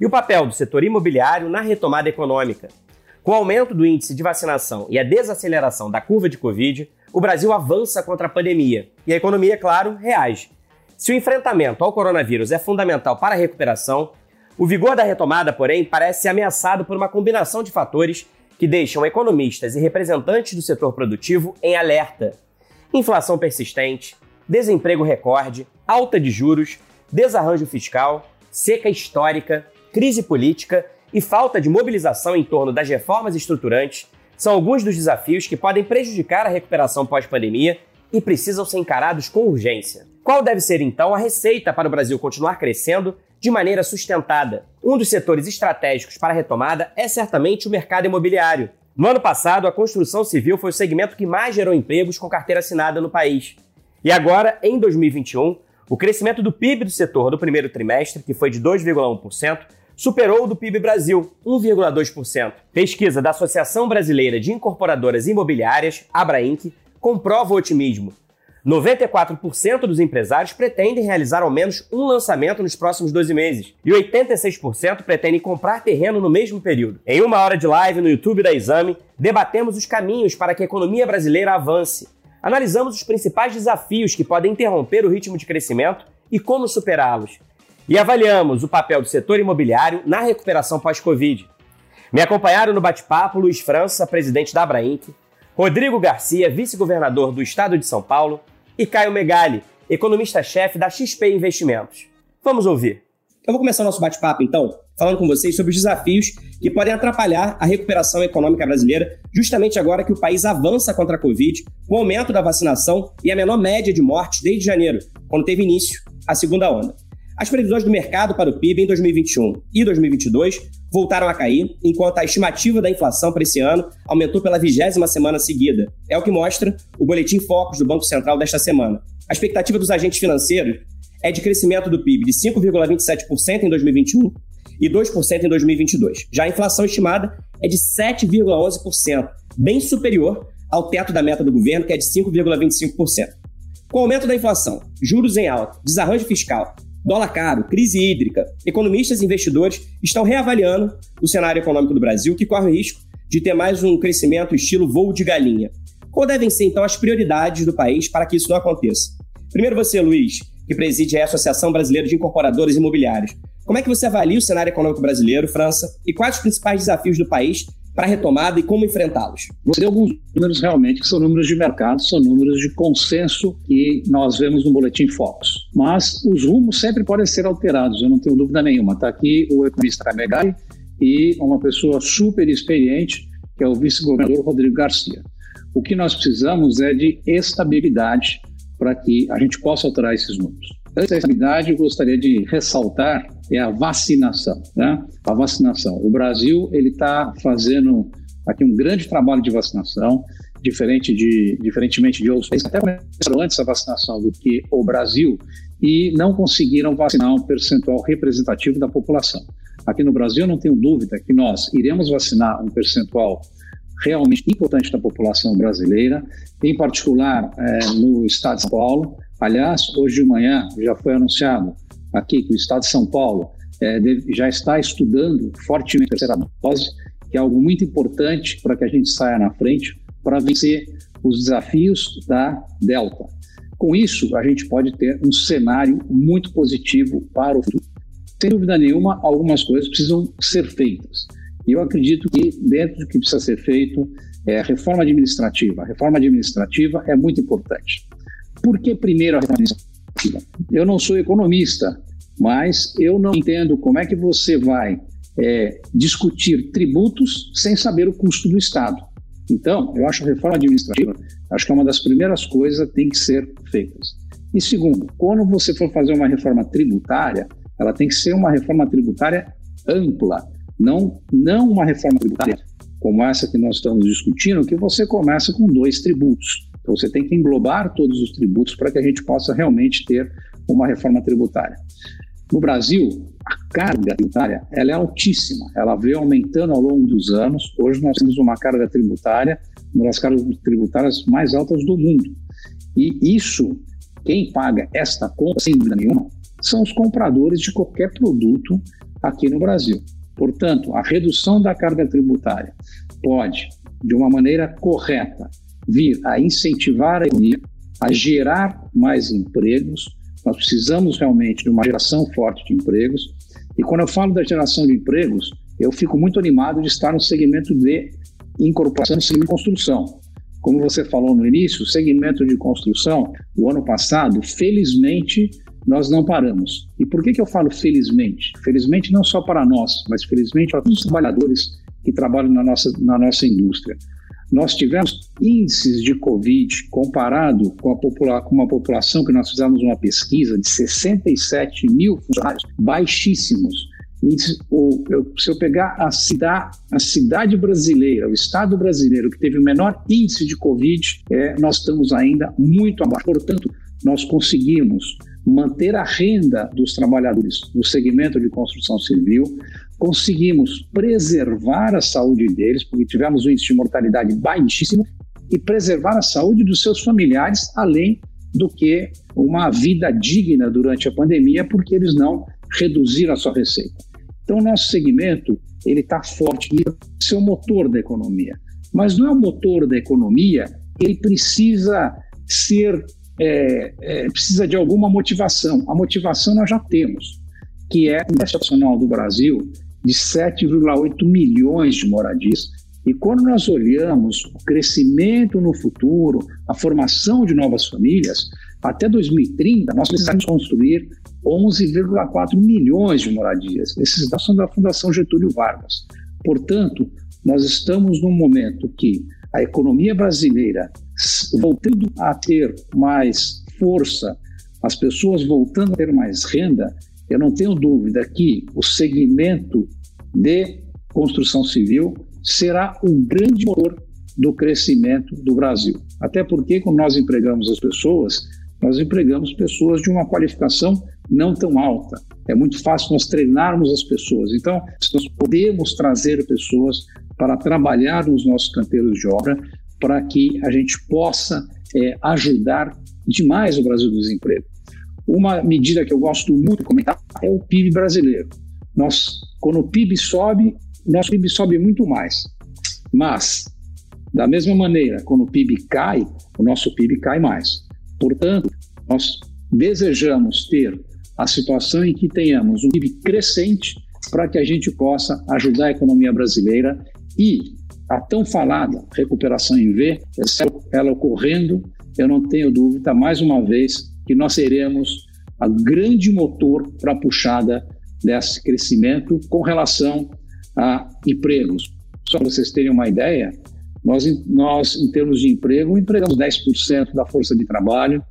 e o papel do setor imobiliário na retomada econômica. Com o aumento do índice de vacinação e a desaceleração da curva de Covid, o Brasil avança contra a pandemia e a economia, claro, reage. Se o enfrentamento ao coronavírus é fundamental para a recuperação, o vigor da retomada, porém, parece ameaçado por uma combinação de fatores que deixam economistas e representantes do setor produtivo em alerta. Inflação persistente, desemprego recorde, alta de juros, desarranjo fiscal, seca histórica, crise política e falta de mobilização em torno das reformas estruturantes são alguns dos desafios que podem prejudicar a recuperação pós-pandemia e precisam ser encarados com urgência. Qual deve ser então a receita para o Brasil continuar crescendo de maneira sustentada? Um dos setores estratégicos para a retomada é certamente o mercado imobiliário. No ano passado, a construção civil foi o segmento que mais gerou empregos com carteira assinada no país. E agora, em 2021, o crescimento do PIB do setor do primeiro trimestre, que foi de 2,1%, superou o do PIB Brasil, 1,2%. Pesquisa da Associação Brasileira de Incorporadoras Imobiliárias, Abrainc, comprova o otimismo. 94% dos empresários pretendem realizar ao menos um lançamento nos próximos 12 meses e 86% pretendem comprar terreno no mesmo período. Em uma hora de live no YouTube da Exame, debatemos os caminhos para que a economia brasileira avance analisamos os principais desafios que podem interromper o ritmo de crescimento e como superá-los. E avaliamos o papel do setor imobiliário na recuperação pós-Covid. Me acompanharam no bate-papo Luiz França, presidente da Abrainc, Rodrigo Garcia, vice-governador do estado de São Paulo, e Caio Megali, economista-chefe da XP Investimentos. Vamos ouvir. Eu vou começar o nosso bate-papo, então, falando com vocês sobre os desafios que podem atrapalhar a recuperação econômica brasileira, justamente agora que o país avança contra a Covid, com o aumento da vacinação e a menor média de mortes desde janeiro, quando teve início a segunda onda. As previsões do mercado para o PIB em 2021 e 2022 voltaram a cair, enquanto a estimativa da inflação para esse ano aumentou pela vigésima semana seguida. É o que mostra o Boletim Focus do Banco Central desta semana. A expectativa dos agentes financeiros é de crescimento do PIB de 5,27% em 2021 e 2% em 2022. Já a inflação estimada é de 7,11%, bem superior ao teto da meta do governo, que é de 5,25%. Com o aumento da inflação, juros em alta, desarranjo fiscal, dólar caro, crise hídrica, economistas e investidores estão reavaliando o cenário econômico do Brasil, que corre o risco de ter mais um crescimento estilo voo de galinha. Qual devem ser, então, as prioridades do país para que isso não aconteça? Primeiro você, Luiz, que preside a Associação Brasileira de Incorporadores Imobiliários. Como é que você avalia o cenário econômico brasileiro, França, e quais os principais desafios do país para a retomada e como enfrentá-los? Você tem alguns números realmente que são números de mercado, são números de consenso que nós vemos no Boletim Focus. Mas os rumos sempre podem ser alterados, eu não tenho dúvida nenhuma. Está aqui o economista Camegai e uma pessoa super experiente, que é o vice-governador Rodrigo Garcia. O que nós precisamos é de estabilidade para que a gente possa alterar esses números. Essa estabilidade, eu gostaria de ressaltar é a vacinação, né? A vacinação. O Brasil ele está fazendo aqui um grande trabalho de vacinação, diferente de, diferentemente de outros países, até começaram antes a vacinação do que o Brasil e não conseguiram vacinar um percentual representativo da população. Aqui no Brasil, não tenho dúvida que nós iremos vacinar um percentual realmente importante da população brasileira, em particular é, no estado de São Paulo. Aliás, hoje de manhã já foi anunciado aqui que o Estado de São Paulo é, já está estudando fortemente a terceira dose, que é algo muito importante para que a gente saia na frente para vencer os desafios da Delta. Com isso, a gente pode ter um cenário muito positivo para o futuro. Sem dúvida nenhuma, algumas coisas precisam ser feitas. E eu acredito que, dentro do que precisa ser feito, é a reforma administrativa. A reforma administrativa é muito importante. Por que primeiro a administrativa? Eu não sou economista, mas eu não entendo como é que você vai é, discutir tributos sem saber o custo do Estado. Então, eu acho a reforma administrativa, acho que é uma das primeiras coisas que tem que ser feitas. E segundo, quando você for fazer uma reforma tributária, ela tem que ser uma reforma tributária ampla. Não, não uma reforma tributária como essa que nós estamos discutindo, que você começa com dois tributos. Então você tem que englobar todos os tributos para que a gente possa realmente ter uma reforma tributária. No Brasil, a carga tributária ela é altíssima, ela veio aumentando ao longo dos anos. Hoje nós temos uma carga tributária, uma das cargas tributárias mais altas do mundo. E isso, quem paga esta conta, sem dúvida nenhuma, são os compradores de qualquer produto aqui no Brasil. Portanto, a redução da carga tributária pode, de uma maneira correta, vir a incentivar a economia, a gerar mais empregos. Nós precisamos realmente de uma geração forte de empregos. E quando eu falo da geração de empregos, eu fico muito animado de estar no segmento de incorporação, no segmento de construção. Como você falou no início, o segmento de construção, o ano passado, felizmente, nós não paramos. E por que, que eu falo felizmente? Felizmente não só para nós, mas felizmente para todos os trabalhadores que trabalham na nossa, na nossa indústria. Nós tivemos índices de Covid comparado com, popula com uma população que nós fizemos uma pesquisa de 67 mil funcionários, baixíssimos. o, eu, se eu pegar a cidade, a cidade brasileira, o estado brasileiro que teve o menor índice de Covid, é, nós estamos ainda muito abaixo. Portanto, nós conseguimos manter a renda dos trabalhadores no segmento de construção civil, conseguimos preservar a saúde deles, porque tivemos um índice de mortalidade baixíssimo, e preservar a saúde dos seus familiares, além do que uma vida digna durante a pandemia, porque eles não reduziram a sua receita. Então, o nosso segmento ele está forte, ele é o motor da economia. Mas não é o motor da economia, ele precisa ser é, é, precisa de alguma motivação. A motivação nós já temos, que é o Nacional do Brasil de 7,8 milhões de moradias. E quando nós olhamos o crescimento no futuro, a formação de novas famílias, até 2030 nós precisamos construir 11,4 milhões de moradias. Esses dados são da Fundação Getúlio Vargas. Portanto, nós estamos num momento que a economia brasileira voltando a ter mais força, as pessoas voltando a ter mais renda, eu não tenho dúvida que o segmento de construção civil será o grande motor do crescimento do Brasil. Até porque, quando nós empregamos as pessoas, nós empregamos pessoas de uma qualificação não tão alta. É muito fácil nós treinarmos as pessoas. Então, nós podemos trazer pessoas para trabalhar nos nossos canteiros de obra, para que a gente possa é, ajudar demais o Brasil do desemprego. Uma medida que eu gosto muito de comentar é o PIB brasileiro. Nós, quando o PIB sobe, nosso PIB sobe muito mais. Mas, da mesma maneira, quando o PIB cai, o nosso PIB cai mais. Portanto, nós desejamos ter a situação em que tenhamos um PIB crescente para que a gente possa ajudar a economia brasileira e a tão falada recuperação em V, ela ocorrendo, eu não tenho dúvida, mais uma vez, que nós seremos a grande motor para a puxada desse crescimento com relação a empregos. Só para vocês terem uma ideia, nós, nós em termos de emprego, empregamos 10% da força de trabalho,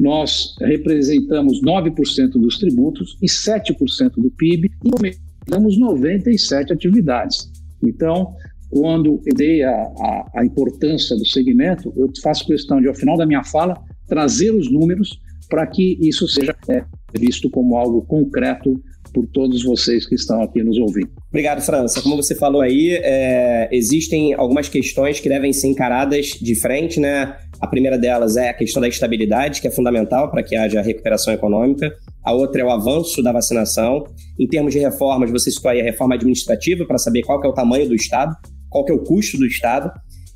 nós representamos 9% dos tributos e 7% do PIB e aumentamos 97 atividades. Então, quando eu dei a, a, a, importância do segmento, eu faço questão de, ao final da minha fala, trazer os números para que isso seja é, visto como algo concreto por todos vocês que estão aqui nos ouvindo. Obrigado, França. Como você falou aí, é, existem algumas questões que devem ser encaradas de frente, né? A primeira delas é a questão da estabilidade, que é fundamental para que haja recuperação econômica. A outra é o avanço da vacinação. Em termos de reformas, você citou aí a reforma administrativa para saber qual é o tamanho do Estado qual é o custo do Estado,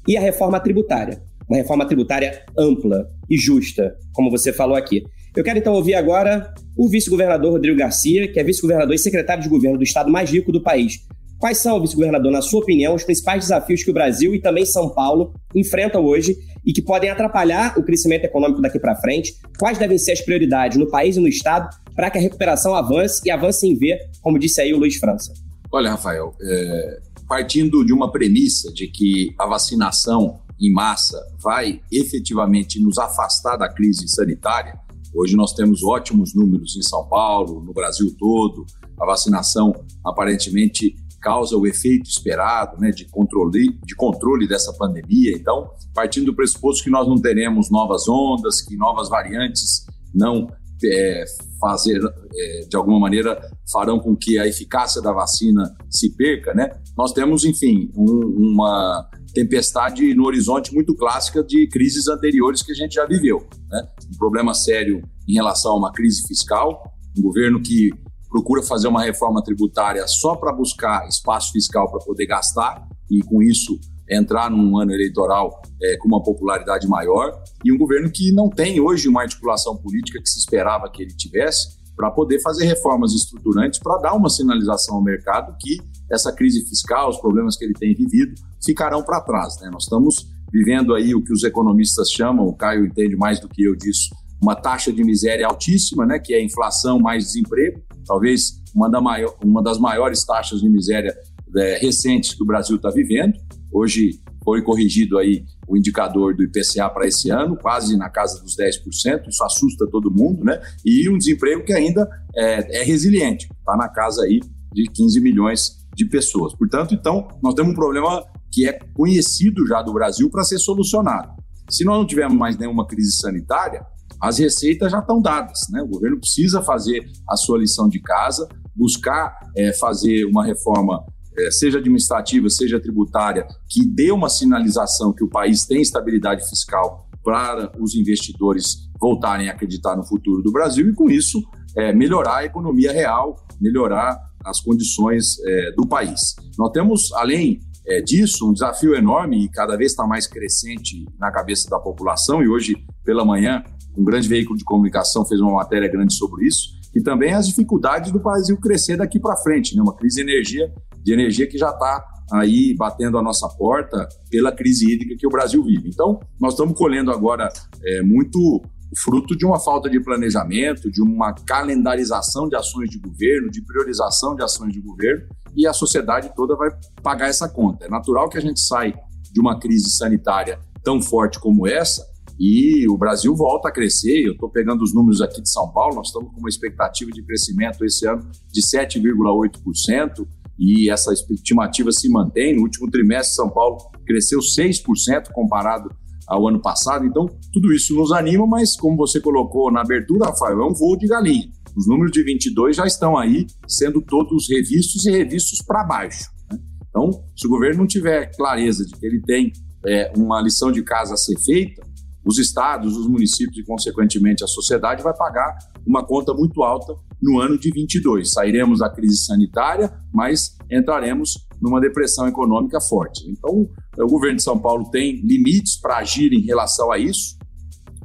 e a reforma tributária, uma reforma tributária ampla e justa, como você falou aqui. Eu quero então ouvir agora o vice-governador Rodrigo Garcia, que é vice-governador e secretário de governo do estado mais rico do país. Quais são, vice-governador, na sua opinião, os principais desafios que o Brasil e também São Paulo enfrentam hoje e que podem atrapalhar o crescimento econômico daqui para frente? Quais devem ser as prioridades no país e no estado para que a recuperação avance e avance em V, como disse aí o Luiz França? Olha, Rafael, é, partindo de uma premissa de que a vacinação em massa vai efetivamente nos afastar da crise sanitária, hoje nós temos ótimos números em São Paulo, no Brasil todo, a vacinação aparentemente causa o efeito esperado né, de, controle, de controle dessa pandemia. Então, partindo do pressuposto que nós não teremos novas ondas, que novas variantes não é, fazer, é, de alguma maneira, farão com que a eficácia da vacina se perca, né? Nós temos, enfim, um, uma tempestade no horizonte muito clássica de crises anteriores que a gente já viveu, né? Um problema sério em relação a uma crise fiscal, um governo que procura fazer uma reforma tributária só para buscar espaço fiscal para poder gastar e, com isso, entrar num ano eleitoral é, com uma popularidade maior e um governo que não tem hoje uma articulação política que se esperava que ele tivesse para poder fazer reformas estruturantes para dar uma sinalização ao mercado que essa crise fiscal, os problemas que ele tem vivido, ficarão para trás. Né? Nós estamos vivendo aí o que os economistas chamam, o Caio entende mais do que eu disso, uma taxa de miséria altíssima, né, que é inflação mais desemprego, talvez uma, da maior, uma das maiores taxas de miséria é, recentes que o Brasil está vivendo. Hoje foi corrigido aí o indicador do IPCA para esse ano, quase na casa dos 10%, isso assusta todo mundo, né? E um desemprego que ainda é, é resiliente, está na casa aí de 15 milhões de pessoas. Portanto, então, nós temos um problema que é conhecido já do Brasil para ser solucionado. Se nós não tivermos mais nenhuma crise sanitária, as receitas já estão dadas. Né? O governo precisa fazer a sua lição de casa, buscar é, fazer uma reforma, seja administrativa, seja tributária, que dê uma sinalização que o país tem estabilidade fiscal para os investidores voltarem a acreditar no futuro do Brasil e, com isso, é, melhorar a economia real, melhorar as condições é, do país. Nós temos, além é, disso, um desafio enorme e cada vez está mais crescente na cabeça da população, e hoje, pela manhã, um grande veículo de comunicação fez uma matéria grande sobre isso, e também as dificuldades do Brasil crescer daqui para frente, né? uma crise de energia, de energia que já está aí batendo a nossa porta pela crise hídrica que o Brasil vive. Então, nós estamos colhendo agora é, muito fruto de uma falta de planejamento, de uma calendarização de ações de governo, de priorização de ações de governo, e a sociedade toda vai pagar essa conta. É natural que a gente saia de uma crise sanitária tão forte como essa e o Brasil volta a crescer. Eu estou pegando os números aqui de São Paulo, nós estamos com uma expectativa de crescimento esse ano de 7,8%, e essa estimativa se mantém. No último trimestre, São Paulo cresceu 6% comparado ao ano passado. Então, tudo isso nos anima, mas como você colocou na abertura, Rafael, é um voo de galinha. Os números de 22 já estão aí sendo todos revistos e revistos para baixo. Né? Então, se o governo não tiver clareza de que ele tem é, uma lição de casa a ser feita, os estados, os municípios e, consequentemente, a sociedade vai pagar uma conta muito alta no ano de 22. Sairemos da crise sanitária, mas entraremos numa depressão econômica forte. Então, o governo de São Paulo tem limites para agir em relação a isso.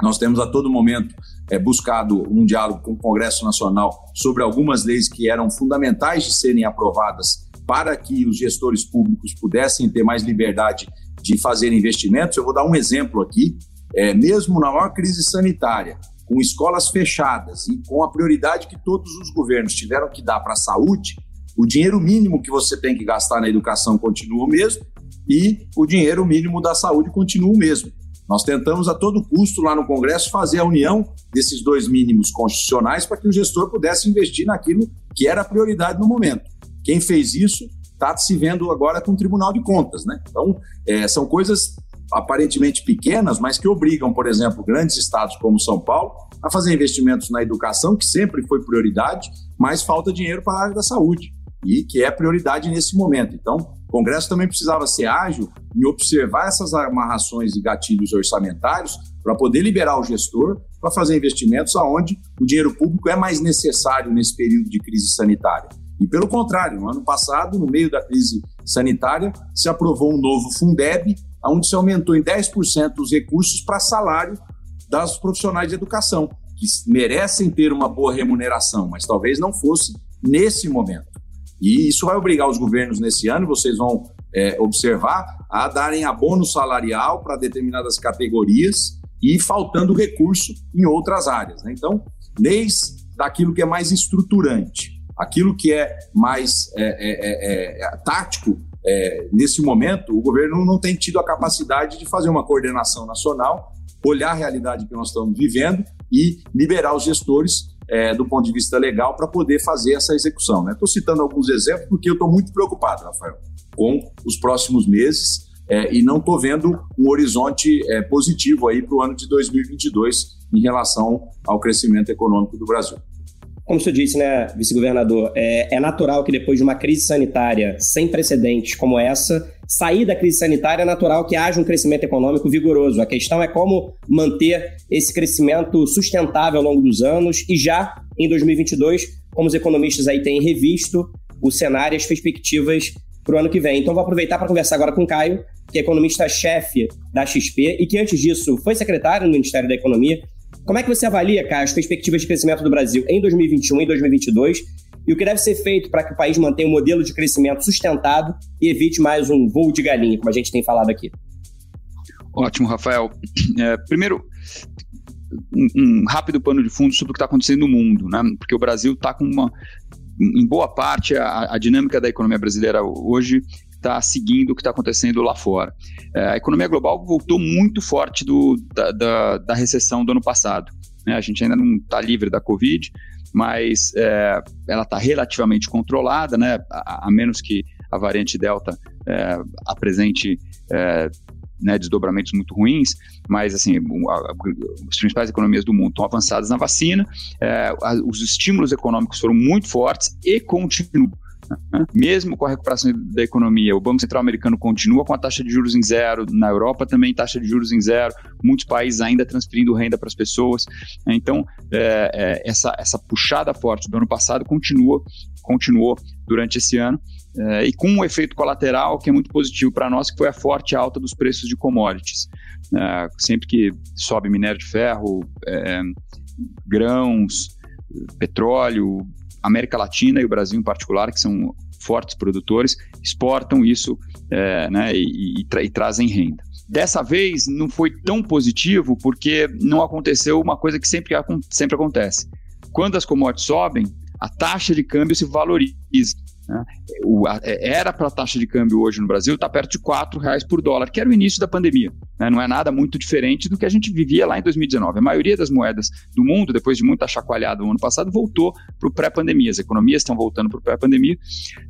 Nós temos a todo momento é, buscado um diálogo com o Congresso Nacional sobre algumas leis que eram fundamentais de serem aprovadas para que os gestores públicos pudessem ter mais liberdade de fazer investimentos. Eu vou dar um exemplo aqui é, mesmo na maior crise sanitária, com escolas fechadas e com a prioridade que todos os governos tiveram que dar para a saúde, o dinheiro mínimo que você tem que gastar na educação continua o mesmo e o dinheiro mínimo da saúde continua o mesmo. Nós tentamos a todo custo lá no Congresso fazer a união desses dois mínimos constitucionais para que o gestor pudesse investir naquilo que era a prioridade no momento. Quem fez isso está se vendo agora com o Tribunal de Contas. Né? Então, é, são coisas aparentemente pequenas, mas que obrigam, por exemplo, grandes estados como São Paulo a fazer investimentos na educação, que sempre foi prioridade, mas falta dinheiro para a área da saúde e que é prioridade nesse momento. Então, o Congresso também precisava ser ágil em observar essas amarrações e gatilhos orçamentários para poder liberar o gestor para fazer investimentos aonde o dinheiro público é mais necessário nesse período de crise sanitária. E pelo contrário, no ano passado, no meio da crise sanitária, se aprovou um novo Fundeb, onde se aumentou em 10% os recursos para salário das profissionais de educação, que merecem ter uma boa remuneração, mas talvez não fosse nesse momento. E isso vai obrigar os governos nesse ano, vocês vão é, observar, a darem abono salarial para determinadas categorias e faltando recurso em outras áreas. Né? Então, leis daquilo que é mais estruturante, aquilo que é mais é, é, é, é tático, é, nesse momento, o governo não tem tido a capacidade de fazer uma coordenação nacional, olhar a realidade que nós estamos vivendo e liberar os gestores é, do ponto de vista legal para poder fazer essa execução. Estou né? citando alguns exemplos porque eu estou muito preocupado, Rafael, com os próximos meses é, e não estou vendo um horizonte é, positivo aí para o ano de 2022 em relação ao crescimento econômico do Brasil. Como você disse, né, vice-governador, é, é, natural que depois de uma crise sanitária sem precedentes como essa, sair da crise sanitária é natural que haja um crescimento econômico vigoroso. A questão é como manter esse crescimento sustentável ao longo dos anos e já em 2022, como os economistas aí têm revisto o cenário e as perspectivas para o ano que vem. Então, vou aproveitar para conversar agora com o Caio, que é economista-chefe da XP e que antes disso foi secretário no Ministério da Economia como é que você avalia, Caio, as perspectivas de crescimento do Brasil em 2021 e 2022 e o que deve ser feito para que o país mantenha um modelo de crescimento sustentado e evite mais um voo de galinha, como a gente tem falado aqui? Ótimo, Rafael. É, primeiro, um, um, rápido pano de fundo sobre o que está acontecendo no mundo, né? Porque o Brasil está com uma, em boa parte, a, a, dinâmica da economia brasileira hoje está seguindo o que está acontecendo lá fora. É, a economia global voltou muito forte do, da, da, da recessão do ano passado. Né? A gente ainda não está livre da Covid, mas é, ela está relativamente controlada, né? A, a, menos que a variante Delta é, apresente é, né, desdobramentos muito ruins, mas assim, as principais economias do mundo estão avançadas na vacina, é, os estímulos econômicos foram muito fortes e continuam. Mesmo com a recuperação da economia, o Banco Central americano continua com a taxa de juros em zero, na Europa também taxa de juros em zero, muitos países ainda transferindo renda para as pessoas. Então, é, é, essa, essa puxada forte do ano passado continua, continuou durante esse ano. É, e com um efeito colateral que é muito positivo para nós, que foi a forte alta dos preços de commodities. É, sempre que sobe minério de ferro, é, grãos, petróleo, América Latina e o Brasil em particular, que são fortes produtores, exportam isso é, né, e, e, tra e trazem renda. Dessa vez não foi tão positivo porque não aconteceu uma coisa que sempre, sempre acontece. Quando as commodities sobem, a taxa de câmbio se valoriza. Né? O, a, é, era para a taxa de câmbio hoje no Brasil estar tá perto de R$ reais por dólar, que era o início da pandemia. Né? Não é nada muito diferente do que a gente vivia lá em 2019. A maioria das moedas do mundo, depois de muita chacoalhada no ano passado, voltou para o pré-pandemia. As economias estão voltando para o pré-pandemia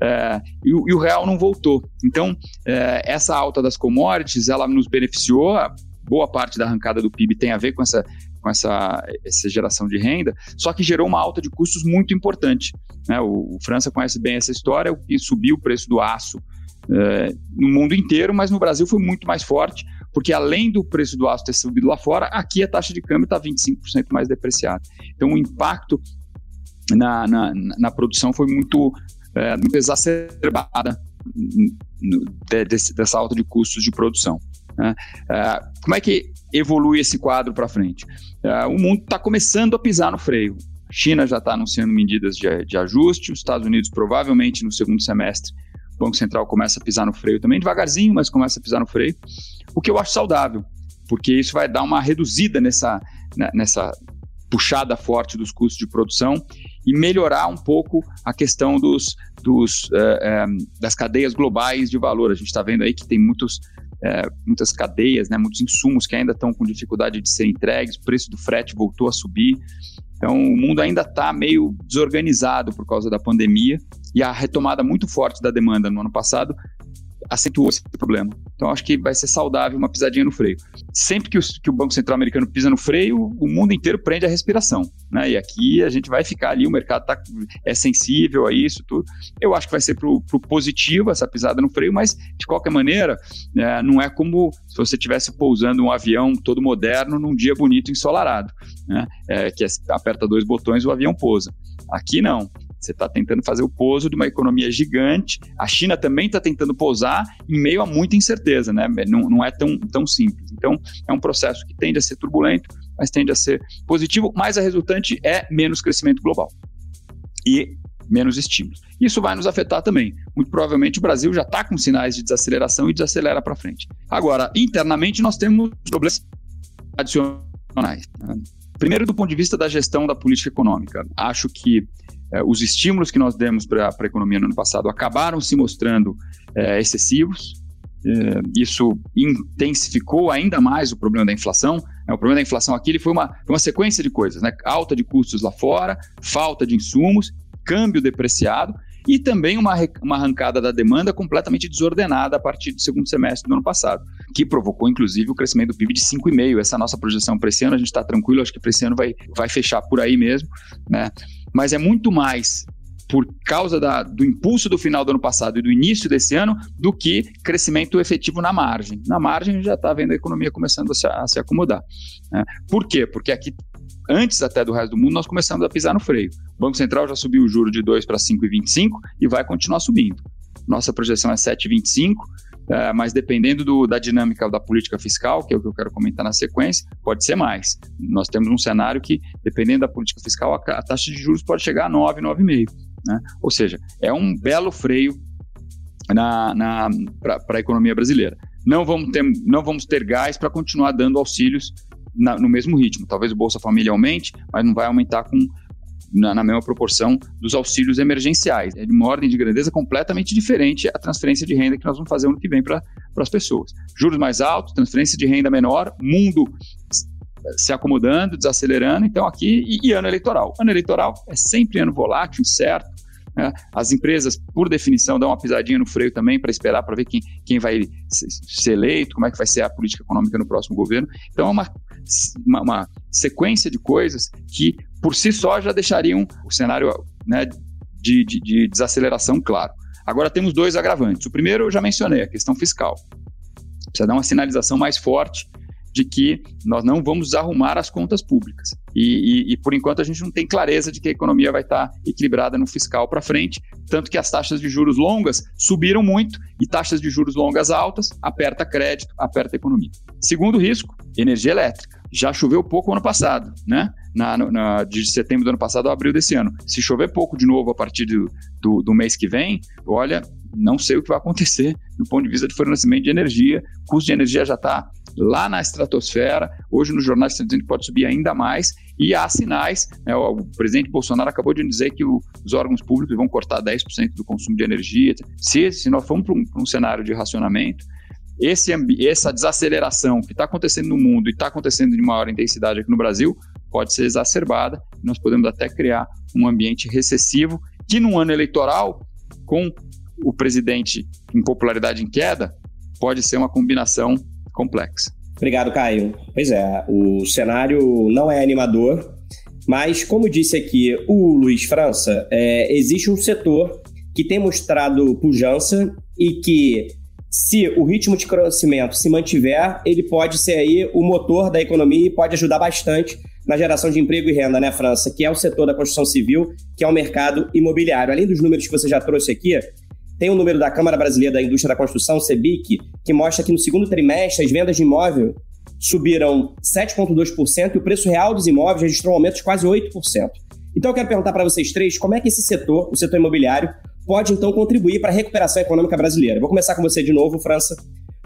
é, e, e, o real não voltou. Então, é, essa alta das commodities, ela nos beneficiou. Boa parte da arrancada do PIB tem a ver com essa com essa, essa geração de renda, só que gerou uma alta de custos muito importante. Né? O, o França conhece bem essa história e subiu o preço do aço é, no mundo inteiro, mas no Brasil foi muito mais forte, porque além do preço do aço ter subido lá fora, aqui a taxa de câmbio está 25% mais depreciada. Então o impacto na, na, na produção foi muito, é, muito exacerbada dessa alta de custos de produção. Né? É, como é que evolui esse quadro para frente? É, o mundo está começando a pisar no freio. A China já está anunciando medidas de, de ajuste, os Estados Unidos provavelmente no segundo semestre o Banco Central começa a pisar no freio também, devagarzinho, mas começa a pisar no freio, o que eu acho saudável, porque isso vai dar uma reduzida nessa, né, nessa puxada forte dos custos de produção e melhorar um pouco a questão dos, dos, é, é, das cadeias globais de valor. A gente está vendo aí que tem muitos é, muitas cadeias, né, muitos insumos que ainda estão com dificuldade de ser entregues, o preço do frete voltou a subir. Então, o mundo ainda está meio desorganizado por causa da pandemia e a retomada muito forte da demanda no ano passado acentuou esse problema. Então, acho que vai ser saudável uma pisadinha no freio. Sempre que o, que o Banco Central americano pisa no freio, o mundo inteiro prende a respiração. Né? E aqui a gente vai ficar ali, o mercado tá, é sensível a isso, tudo. Eu acho que vai ser para o positivo essa pisada no freio, mas, de qualquer maneira, é, não é como se você estivesse pousando um avião todo moderno num dia bonito ensolarado, né? É, que é, aperta dois botões o avião pousa. Aqui não. Você está tentando fazer o pouso de uma economia gigante. A China também está tentando pousar em meio a muita incerteza, né? Não, não é tão, tão simples. Então, é um processo que tende a ser turbulento, mas tende a ser positivo, mas a resultante é menos crescimento global e menos estímulos. Isso vai nos afetar também. Muito provavelmente o Brasil já está com sinais de desaceleração e desacelera para frente. Agora, internamente, nós temos problemas adicionais. Né? Primeiro, do ponto de vista da gestão da política econômica, acho que os estímulos que nós demos para a economia no ano passado acabaram se mostrando é, excessivos. É, isso intensificou ainda mais o problema da inflação. Né? O problema da inflação aqui foi, uma, uma sequência de coisas, né? alta de custos lá fora, falta de insumos, câmbio depreciado e também uma, uma arrancada da demanda completamente desordenada a partir do segundo semestre do ano passado, que provocou, inclusive, o crescimento do PIB de 5,5%. Essa é nossa projeção para esse ano, a gente está tranquilo, acho que para esse ano vai, vai fechar por aí mesmo, né? Mas é muito mais por causa da, do impulso do final do ano passado e do início desse ano, do que crescimento efetivo na margem. Na margem já está vendo a economia começando a se, a se acomodar. Né? Por quê? Porque aqui, antes até do resto do mundo, nós começamos a pisar no freio. O Banco Central já subiu o juro de 2 para 5,25 e vai continuar subindo. Nossa projeção é 7,25, é, mas dependendo do, da dinâmica da política fiscal, que é o que eu quero comentar na sequência, pode ser mais. Nós temos um cenário que, dependendo da política fiscal, a, a taxa de juros pode chegar a 9, 9,5. Né? Ou seja, é um belo freio na, na, para a economia brasileira. Não vamos ter, não vamos ter gás para continuar dando auxílios na, no mesmo ritmo. Talvez o Bolsa Família aumente, mas não vai aumentar com, na, na, mesma proporção dos auxílios emergenciais. É de uma ordem de grandeza completamente diferente a transferência de renda que nós vamos fazer ano que vem para as pessoas. Juros mais altos, transferência de renda menor, mundo se acomodando, desacelerando. Então, aqui, e, e ano eleitoral. Ano eleitoral é sempre ano volátil, incerto. Né? As empresas, por definição, dão uma pisadinha no freio também para esperar para ver quem, quem vai ser eleito, como é que vai ser a política econômica no próximo governo. Então, é uma, uma, uma sequência de coisas que, por si só, já deixariam o cenário né, de, de, de desaceleração claro. Agora, temos dois agravantes. O primeiro, eu já mencionei, a questão fiscal. Precisa dar uma sinalização mais forte de que nós não vamos arrumar as contas públicas. E, e, e, por enquanto a gente não tem clareza de que a economia vai estar equilibrada no fiscal para frente, tanto que as taxas de juros longas subiram muito e taxas de juros longas altas aperta crédito, aperta a economia. Segundo risco, energia elétrica. Já choveu pouco ano passado, né? Na, na, de setembro do ano passado a abril desse ano. Se chover pouco de novo a partir do, do, do mês que vem, olha, não sei o que vai acontecer do ponto de vista de fornecimento de energia. O custo de energia já está lá na estratosfera. Hoje, nos jornais estão dizendo que pode subir ainda mais. E há sinais, né, o presidente Bolsonaro acabou de dizer que o, os órgãos públicos vão cortar 10% do consumo de energia. Se, se nós formos para um, um cenário de racionamento, esse, essa desaceleração que está acontecendo no mundo e está acontecendo de maior intensidade aqui no Brasil pode ser exacerbada. Nós podemos até criar um ambiente recessivo que, num ano eleitoral, com o presidente em popularidade em queda, pode ser uma combinação complexa. Obrigado, Caio. Pois é, o cenário não é animador, mas como disse aqui o Luiz França, é, existe um setor que tem mostrado pujança e que, se o ritmo de crescimento se mantiver, ele pode ser aí o motor da economia e pode ajudar bastante na geração de emprego e renda, né, França? Que é o setor da construção civil, que é o mercado imobiliário. Além dos números que você já trouxe aqui, tem um número da Câmara Brasileira da Indústria da Construção, CEBIC, que mostra que no segundo trimestre as vendas de imóvel subiram 7,2% e o preço real dos imóveis registrou um aumento de quase 8%. Então eu quero perguntar para vocês três como é que esse setor, o setor imobiliário, pode então contribuir para a recuperação econômica brasileira. Vou começar com você de novo, França.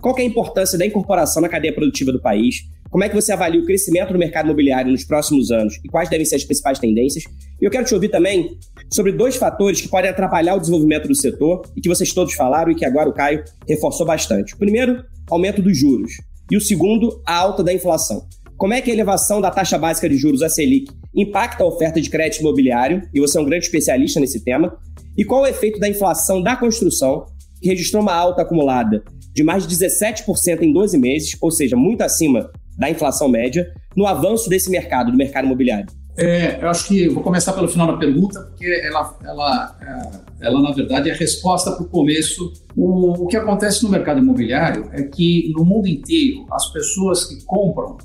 Qual é a importância da incorporação na cadeia produtiva do país? Como é que você avalia o crescimento do mercado imobiliário nos próximos anos e quais devem ser as principais tendências? E eu quero te ouvir também sobre dois fatores que podem atrapalhar o desenvolvimento do setor e que vocês todos falaram e que agora o Caio reforçou bastante. O primeiro, aumento dos juros. E o segundo, a alta da inflação. Como é que a elevação da taxa básica de juros, a Selic, impacta a oferta de crédito imobiliário? E você é um grande especialista nesse tema. E qual o efeito da inflação da construção, que registrou uma alta acumulada de mais de 17% em 12 meses, ou seja, muito acima da inflação média no avanço desse mercado, do mercado imobiliário? É, eu acho que vou começar pelo final da pergunta, porque ela, ela, é, ela na verdade, é a resposta para o começo. O, que acontece no mercado imobiliário é que, no mundo inteiro, as pessoas que compram,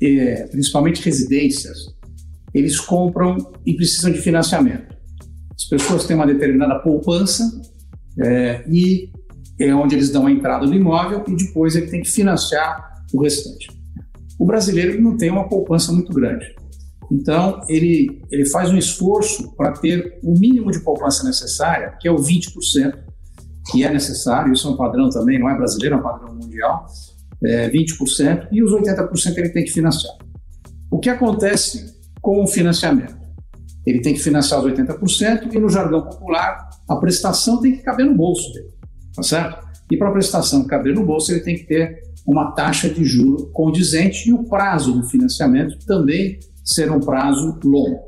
é, principalmente residências, eles compram e precisam de financiamento. As pessoas têm uma determinada poupança é, e é onde eles dão a entrada do imóvel e depois ele tem que financiar o restante. O brasileiro não tem uma poupança muito grande. Então, ele, ele faz um esforço para ter o mínimo de poupança necessária, que é o 20%, que é necessário, isso é um padrão também, não é brasileiro, é um padrão mundial, é 20%, e os 80% ele tem que financiar. O que acontece com o financiamento? Ele tem que financiar os 80% e, no jargão popular, a prestação tem que caber no bolso dele, tá certo? E para a prestação caber no bolso, ele tem que ter uma taxa de juro condizente e o prazo do financiamento também ser um prazo longo.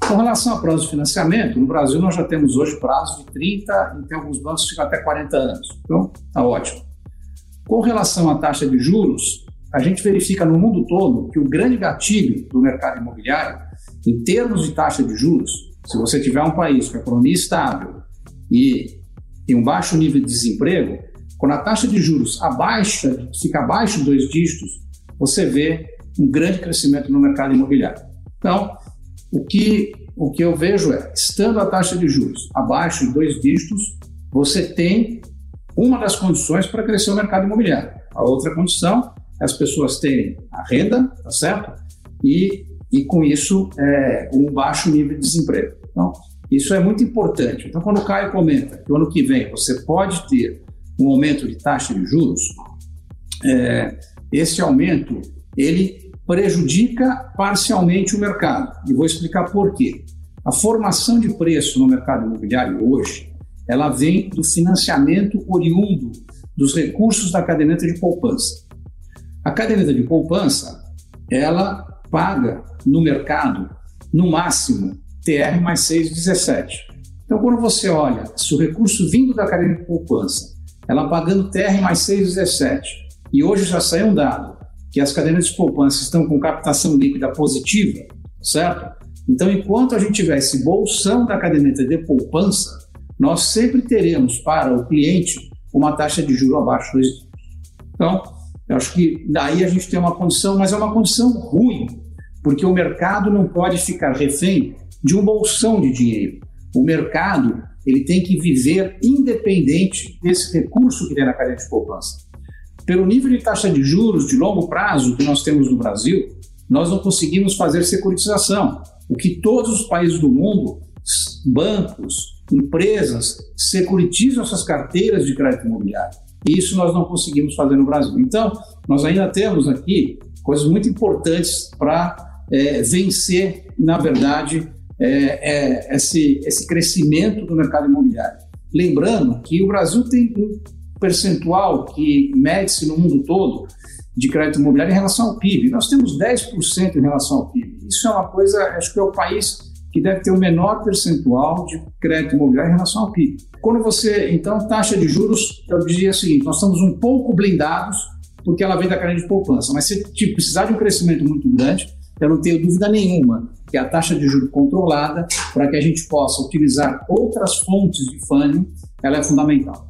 Com relação ao prazo de financiamento, no Brasil nós já temos hoje prazo de 30 e tem alguns bancos que ficam até 40 anos. Então, está ótimo. Com relação à taxa de juros, a gente verifica no mundo todo que o grande gatilho do mercado imobiliário, em termos de taxa de juros, se você tiver um país com economia estável e tem um baixo nível de desemprego, quando a taxa de juros abaixa, fica abaixo de dois dígitos, você vê um grande crescimento no mercado imobiliário. Então, o que, o que eu vejo é, estando a taxa de juros abaixo de dois dígitos, você tem uma das condições para crescer o mercado imobiliário. A outra condição é as pessoas terem a renda, tá certo? E, e com isso, é, um baixo nível de desemprego. Então, isso é muito importante. Então, quando o Caio comenta que o ano que vem você pode ter um aumento de taxa de juros, é, esse aumento ele prejudica parcialmente o mercado. E vou explicar por quê. A formação de preço no mercado imobiliário hoje, ela vem do financiamento oriundo dos recursos da caderneta de poupança. A caderneta de poupança, ela paga no mercado, no máximo, TR mais 6,17. Então, quando você olha se o recurso vindo da caderneta de poupança, ela pagando TR mais 6,17, e hoje já saiu um dado que as cadernetas de poupança estão com captação líquida positiva, certo? Então, enquanto a gente tiver esse bolsão da caderneta de poupança, nós sempre teremos para o cliente uma taxa de juro abaixo dos Então, eu acho que daí a gente tem uma condição, mas é uma condição ruim, porque o mercado não pode ficar refém de um bolsão de dinheiro. O mercado ele tem que viver independente desse recurso que tem na cadeia de poupança. Pelo nível de taxa de juros de longo prazo que nós temos no Brasil, nós não conseguimos fazer securitização. O que todos os países do mundo, bancos, empresas, securitizam essas carteiras de crédito imobiliário. Isso nós não conseguimos fazer no Brasil. Então, nós ainda temos aqui coisas muito importantes para é, vencer, na verdade, é, é, esse, esse crescimento do mercado imobiliário. Lembrando que o Brasil tem um percentual que mede-se no mundo todo de crédito imobiliário em relação ao PIB. Nós temos 10% em relação ao PIB. Isso é uma coisa, acho que é o país que deve ter o menor percentual de crédito imobiliário em relação ao PIB. Quando você, então, taxa de juros, eu diria o seguinte, nós estamos um pouco blindados porque ela vem da carência de poupança, mas se tipo, precisar de um crescimento muito grande, eu não tenho dúvida nenhuma que a taxa de juros controlada, para que a gente possa utilizar outras fontes de funding, ela é fundamental.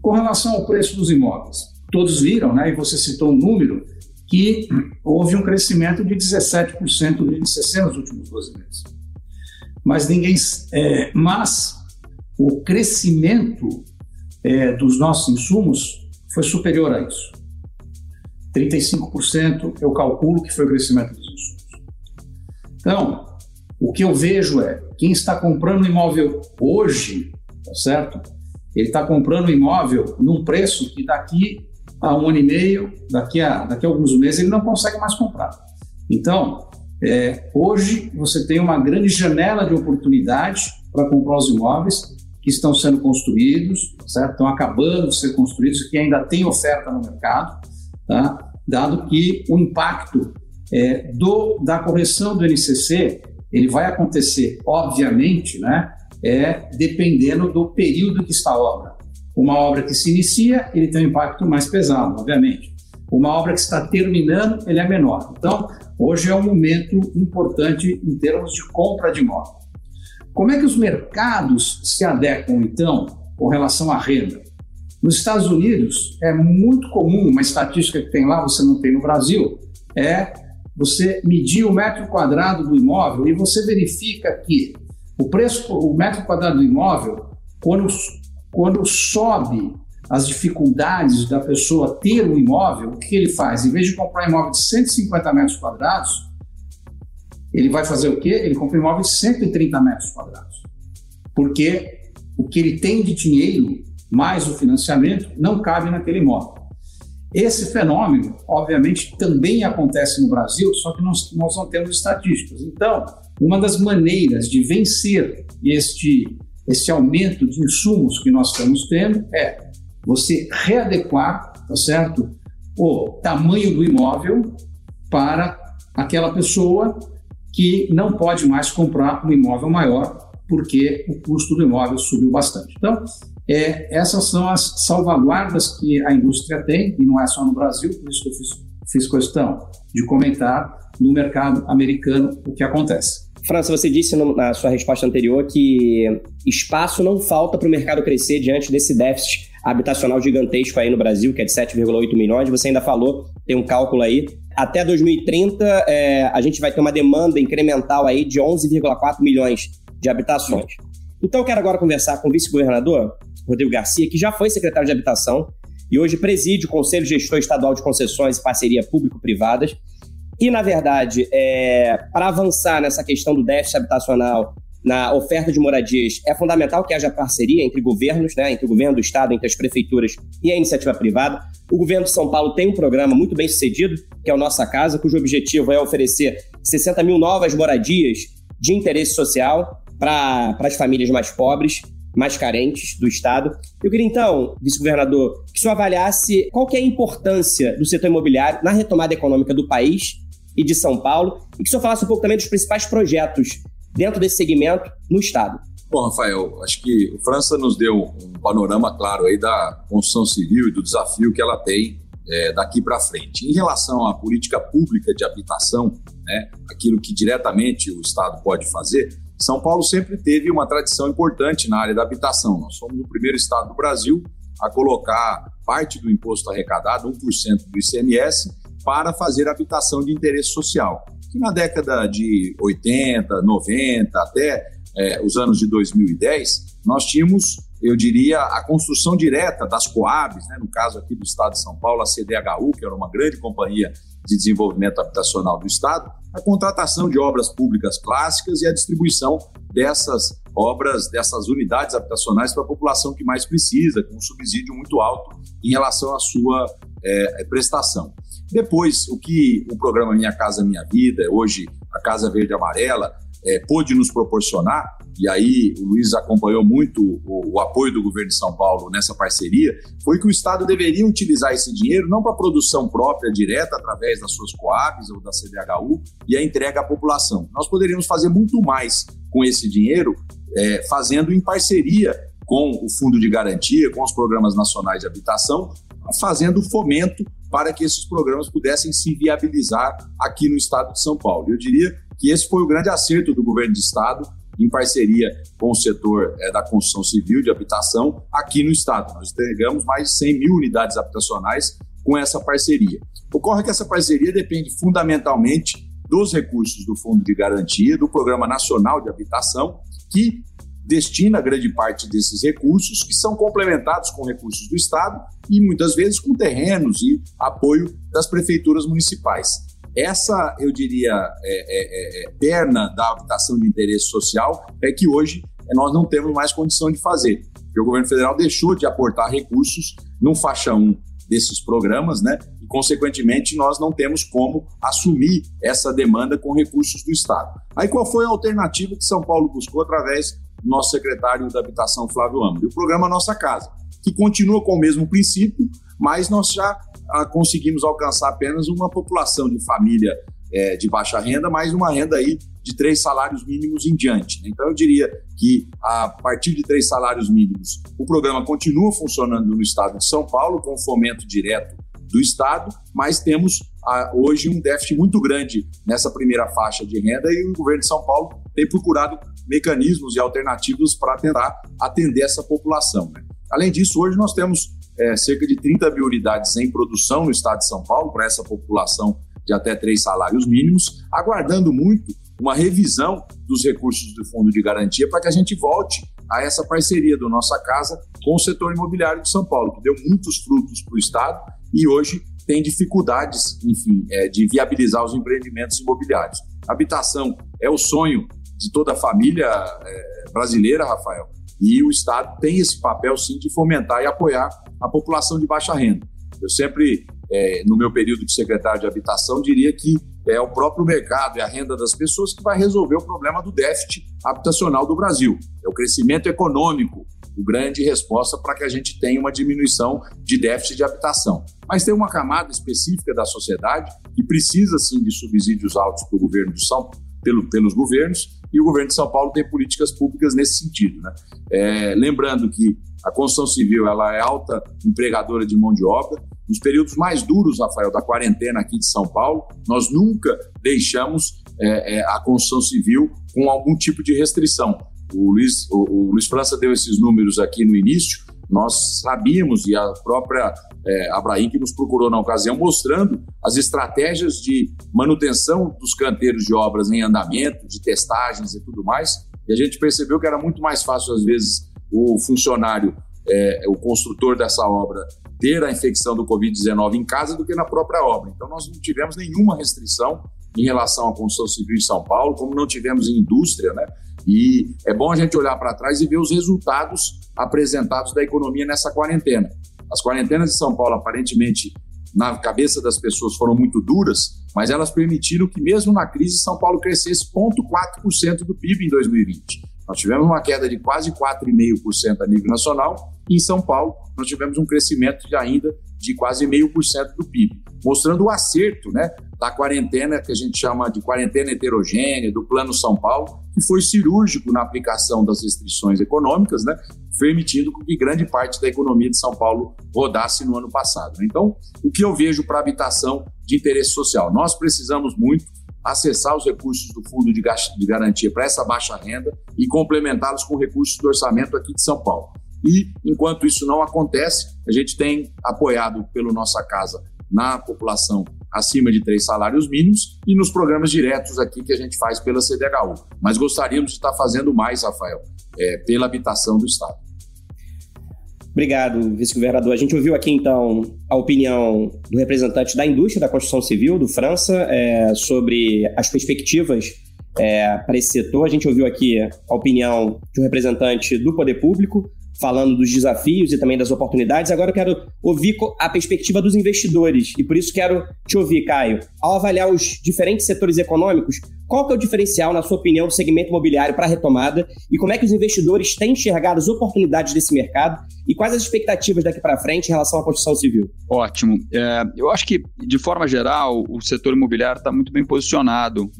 Com relação ao preço dos imóveis, todos viram, né, e você citou um número, que houve um crescimento de 17% do INCC nos últimos 12 meses. Mas ninguém, é, mas o crescimento é, dos nossos insumos foi superior a isso. 35% eu calculo que foi o crescimento. Então, o que eu vejo é quem está comprando imóvel hoje, tá certo? Ele está comprando imóvel num preço que daqui a um ano e meio, daqui a, daqui a alguns meses, ele não consegue mais comprar. Então, é, hoje você tem uma grande janela de oportunidade para comprar os imóveis que estão sendo construídos, certo? estão acabando de ser construídos, que ainda tem oferta no mercado, tá? dado que o impacto é, do, da correção do NCC ele vai acontecer, obviamente, né, é dependendo do período que está a obra. Uma obra que se inicia, ele tem um impacto mais pesado, obviamente. Uma obra que está terminando, ele é menor. Então, hoje é um momento importante em termos de compra de imóvel. Como é que os mercados se adequam, então, com relação à renda? Nos Estados Unidos, é muito comum, uma estatística que tem lá, você não tem no Brasil, é você medir o metro quadrado do imóvel e você verifica que o preço, o metro quadrado do imóvel, quando, quando sobe as dificuldades da pessoa ter um imóvel, o que ele faz? Em vez de comprar um imóvel de 150 metros quadrados, ele vai fazer o quê? Ele compra um imóvel de 130 metros quadrados. Porque o que ele tem de dinheiro, mais o financiamento, não cabe naquele imóvel. Esse fenômeno, obviamente, também acontece no Brasil, só que nós, nós não temos estatísticas. Então, uma das maneiras de vencer este, este aumento de insumos que nós estamos tendo é você readequar, tá certo? o tamanho do imóvel para aquela pessoa que não pode mais comprar um imóvel maior porque o custo do imóvel subiu bastante. Então, é, essas são as salvaguardas que a indústria tem, e não é só no Brasil, por isso que eu fiz, fiz questão de comentar no mercado americano o que acontece. França, você disse na sua resposta anterior que espaço não falta para o mercado crescer diante desse déficit habitacional gigantesco aí no Brasil, que é de 7,8 milhões. Você ainda falou, tem um cálculo aí. Até 2030, é, a gente vai ter uma demanda incremental aí de 11,4 milhões de habitações. Então, eu quero agora conversar com o vice-governador, Rodrigo Garcia, que já foi secretário de Habitação e hoje preside o Conselho Gestor Estadual de Concessões e Parceria Público-Privadas e, na verdade, é, para avançar nessa questão do déficit habitacional na oferta de moradias, é fundamental que haja parceria entre governos, né, entre o governo do Estado, entre as prefeituras e a iniciativa privada. O governo de São Paulo tem um programa muito bem sucedido, que é o Nossa Casa, cujo objetivo é oferecer 60 mil novas moradias de interesse social para as famílias mais pobres, mais carentes do Estado. Eu queria, então, vice-governador, que o senhor avaliasse qual que é a importância do setor imobiliário na retomada econômica do país e de São Paulo, e que o senhor falasse um pouco também dos principais projetos dentro desse segmento no Estado. Bom, Rafael, acho que o França nos deu um panorama claro aí da construção civil e do desafio que ela tem é, daqui para frente. Em relação à política pública de habitação, né, aquilo que diretamente o Estado pode fazer, São Paulo sempre teve uma tradição importante na área da habitação. Nós somos o primeiro Estado do Brasil a colocar parte do imposto arrecadado, 1% do ICMS, para fazer habitação de interesse social. Que na década de 80, 90, até é, os anos de 2010, nós tínhamos, eu diria, a construção direta das Coabs, né, no caso aqui do Estado de São Paulo, a CDHU, que era uma grande companhia de desenvolvimento habitacional do Estado, a contratação de obras públicas clássicas e a distribuição dessas obras, dessas unidades habitacionais para a população que mais precisa, com um subsídio muito alto em relação à sua é, prestação. Depois, o que o programa Minha Casa Minha Vida, hoje a Casa Verde Amarela, é, pôde nos proporcionar, e aí o Luiz acompanhou muito o, o, apoio do governo de São Paulo nessa parceria, foi que o Estado deveria utilizar esse dinheiro não para produção própria direta, através das suas Coabs ou da CDHU, e a entrega à população. Nós poderíamos fazer muito mais com esse dinheiro, é, fazendo em parceria com o Fundo de Garantia, com os programas nacionais de habitação, fazendo fomento para que esses programas pudessem se viabilizar aqui no estado de São Paulo. Eu diria que esse foi o grande acerto do governo de estado, em parceria com o setor é, da construção civil de habitação aqui no estado. Nós entregamos mais de 100 mil unidades habitacionais com essa parceria. Ocorre que essa parceria depende fundamentalmente dos recursos do Fundo de Garantia, do Programa Nacional de Habitação, que destina grande parte desses recursos, que são complementados com recursos do Estado e muitas vezes com terrenos e apoio das prefeituras municipais. Essa, eu diria, é, é, é, é perna da habitação de interesse social é que hoje nós não temos mais condição de fazer, porque o governo federal deixou de aportar recursos no faixa 1 desses programas, né? E, consequentemente, nós não temos como assumir essa demanda com recursos do Estado. Aí, qual foi a alternativa que São Paulo buscou através nosso secretário da Habitação, Flávio Amor. O programa Nossa Casa, que continua com o mesmo princípio, mas nós já conseguimos alcançar apenas uma população de família é, de baixa renda, mais uma renda aí de três salários mínimos em diante. Né? Então, eu diria que a partir de três salários mínimos, o programa continua funcionando no estado de São Paulo, com fomento direto do Estado, mas temos hoje um déficit muito grande nessa primeira faixa de renda e o governo de São Paulo tem procurado mecanismos e alternativas para tentar atender essa população. Né? Além disso, hoje nós temos é, cerca de 30 mil unidades em produção no estado de São Paulo para essa população de até três salários mínimos, aguardando muito uma revisão dos recursos do Fundo de Garantia para que a gente volte a essa parceria do Nossa Casa com o setor imobiliário de São Paulo, que deu muitos frutos para o Estado e hoje tem dificuldades, enfim, é, de viabilizar os empreendimentos imobiliários. Habitação é o sonho de toda a família é, brasileira, Rafael. E o Estado tem esse papel, sim, de fomentar e apoiar a população de baixa renda. Eu sempre, é, no meu período de secretário de habitação, diria que é o próprio mercado, é a renda das pessoas que vai resolver o problema do déficit habitacional do Brasil. É o crescimento econômico o grande resposta para que a gente tenha uma diminuição de déficit de habitação. Mas tem uma camada específica da sociedade que precisa sim de subsídios altos para o governo de São pelo, pelos governos e o governo de São Paulo tem políticas públicas nesse sentido. Né? É, lembrando que a construção civil ela é alta empregadora de mão de obra. Nos períodos mais duros, Rafael, da quarentena aqui de São Paulo, nós nunca deixamos é, é, a construção civil com algum tipo de restrição. O Luiz, o, o Luiz França deu esses números aqui no início. Nós sabíamos, e a própria é, que nos procurou na ocasião, mostrando as estratégias de manutenção dos canteiros de obras em andamento, de testagens e tudo mais. E a gente percebeu que era muito mais fácil, às vezes, o funcionário, é, o construtor dessa obra, ter a infecção do Covid-19 em casa do que na própria obra. Então, nós não tivemos nenhuma restrição em relação à construção civil em São Paulo, como não tivemos em indústria, né? E é bom a gente olhar para trás e ver os resultados apresentados da economia nessa quarentena. As quarentenas de São Paulo, aparentemente, na cabeça das pessoas, foram muito duras, mas elas permitiram que, mesmo na crise, São Paulo crescesse 0,4% do PIB em 2020. Nós tivemos uma queda de quase 4,5% a nível nacional, e em São Paulo nós tivemos um crescimento de ainda de quase 0,5% do PIB, mostrando o acerto né, da quarentena, que a gente chama de quarentena heterogênea, do Plano São Paulo, que foi cirúrgico na aplicação das restrições econômicas, né, permitindo que grande parte da economia de São Paulo rodasse no ano passado. Então, o que eu vejo para habitação de interesse social? Nós precisamos muito acessar os recursos do Fundo de Garantia para essa baixa renda e complementá-los com recursos do orçamento aqui de São Paulo. E, enquanto isso não acontece, a gente tem apoiado pelo Nossa Casa na população acima de três salários mínimos e nos programas diretos aqui que a gente faz pela CDHU. Mas gostaríamos de estar fazendo mais, Rafael, é, pela habitação do Estado. Obrigado, vice-governador. A gente ouviu aqui, então, a opinião do representante da indústria da construção civil, do França, é, sobre as perspectivas é, para esse setor. A gente ouviu aqui a opinião de um representante do poder público, falando dos desafios e também das oportunidades. Agora eu quero ouvir a perspectiva dos investidores e por isso quero te ouvir, Caio. Ao avaliar os diferentes setores econômicos, qual que é o diferencial, na sua opinião, do segmento imobiliário para a retomada e como é que os investidores têm enxergado as oportunidades desse mercado e quais as expectativas daqui para frente em relação à construção civil? Ótimo. É, eu acho que, de forma geral, o setor imobiliário está muito bem posicionado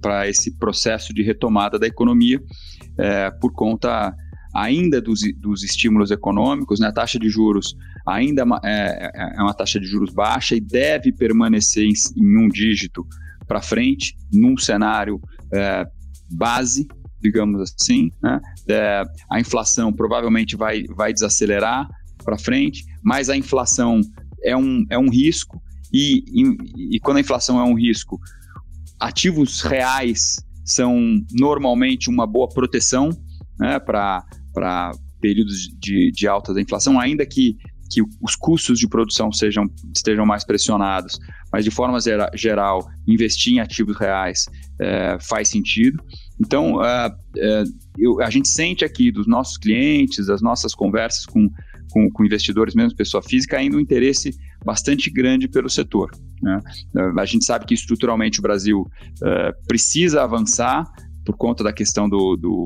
para esse processo de retomada da economia é, por conta ainda dos, dos estímulos econômicos, né? a taxa de juros ainda é, é, é uma taxa de juros baixa e deve permanecer em, em um dígito para frente, num cenário é, base, digamos assim. Né? É, a inflação provavelmente vai, vai desacelerar para frente, mas a inflação é um, é um risco, e, e, e quando a inflação é um risco, ativos reais são normalmente uma boa proteção né, para para períodos de, de alta da inflação, ainda que, que os custos de produção sejam, estejam mais pressionados, mas de forma geral, investir em ativos reais é, faz sentido. Então, é, eu, a gente sente aqui dos nossos clientes, das nossas conversas com, com, com, investidores, mesmo pessoa física, ainda um interesse bastante grande pelo setor. Né? A gente sabe que estruturalmente o Brasil é, precisa avançar por conta da questão do, do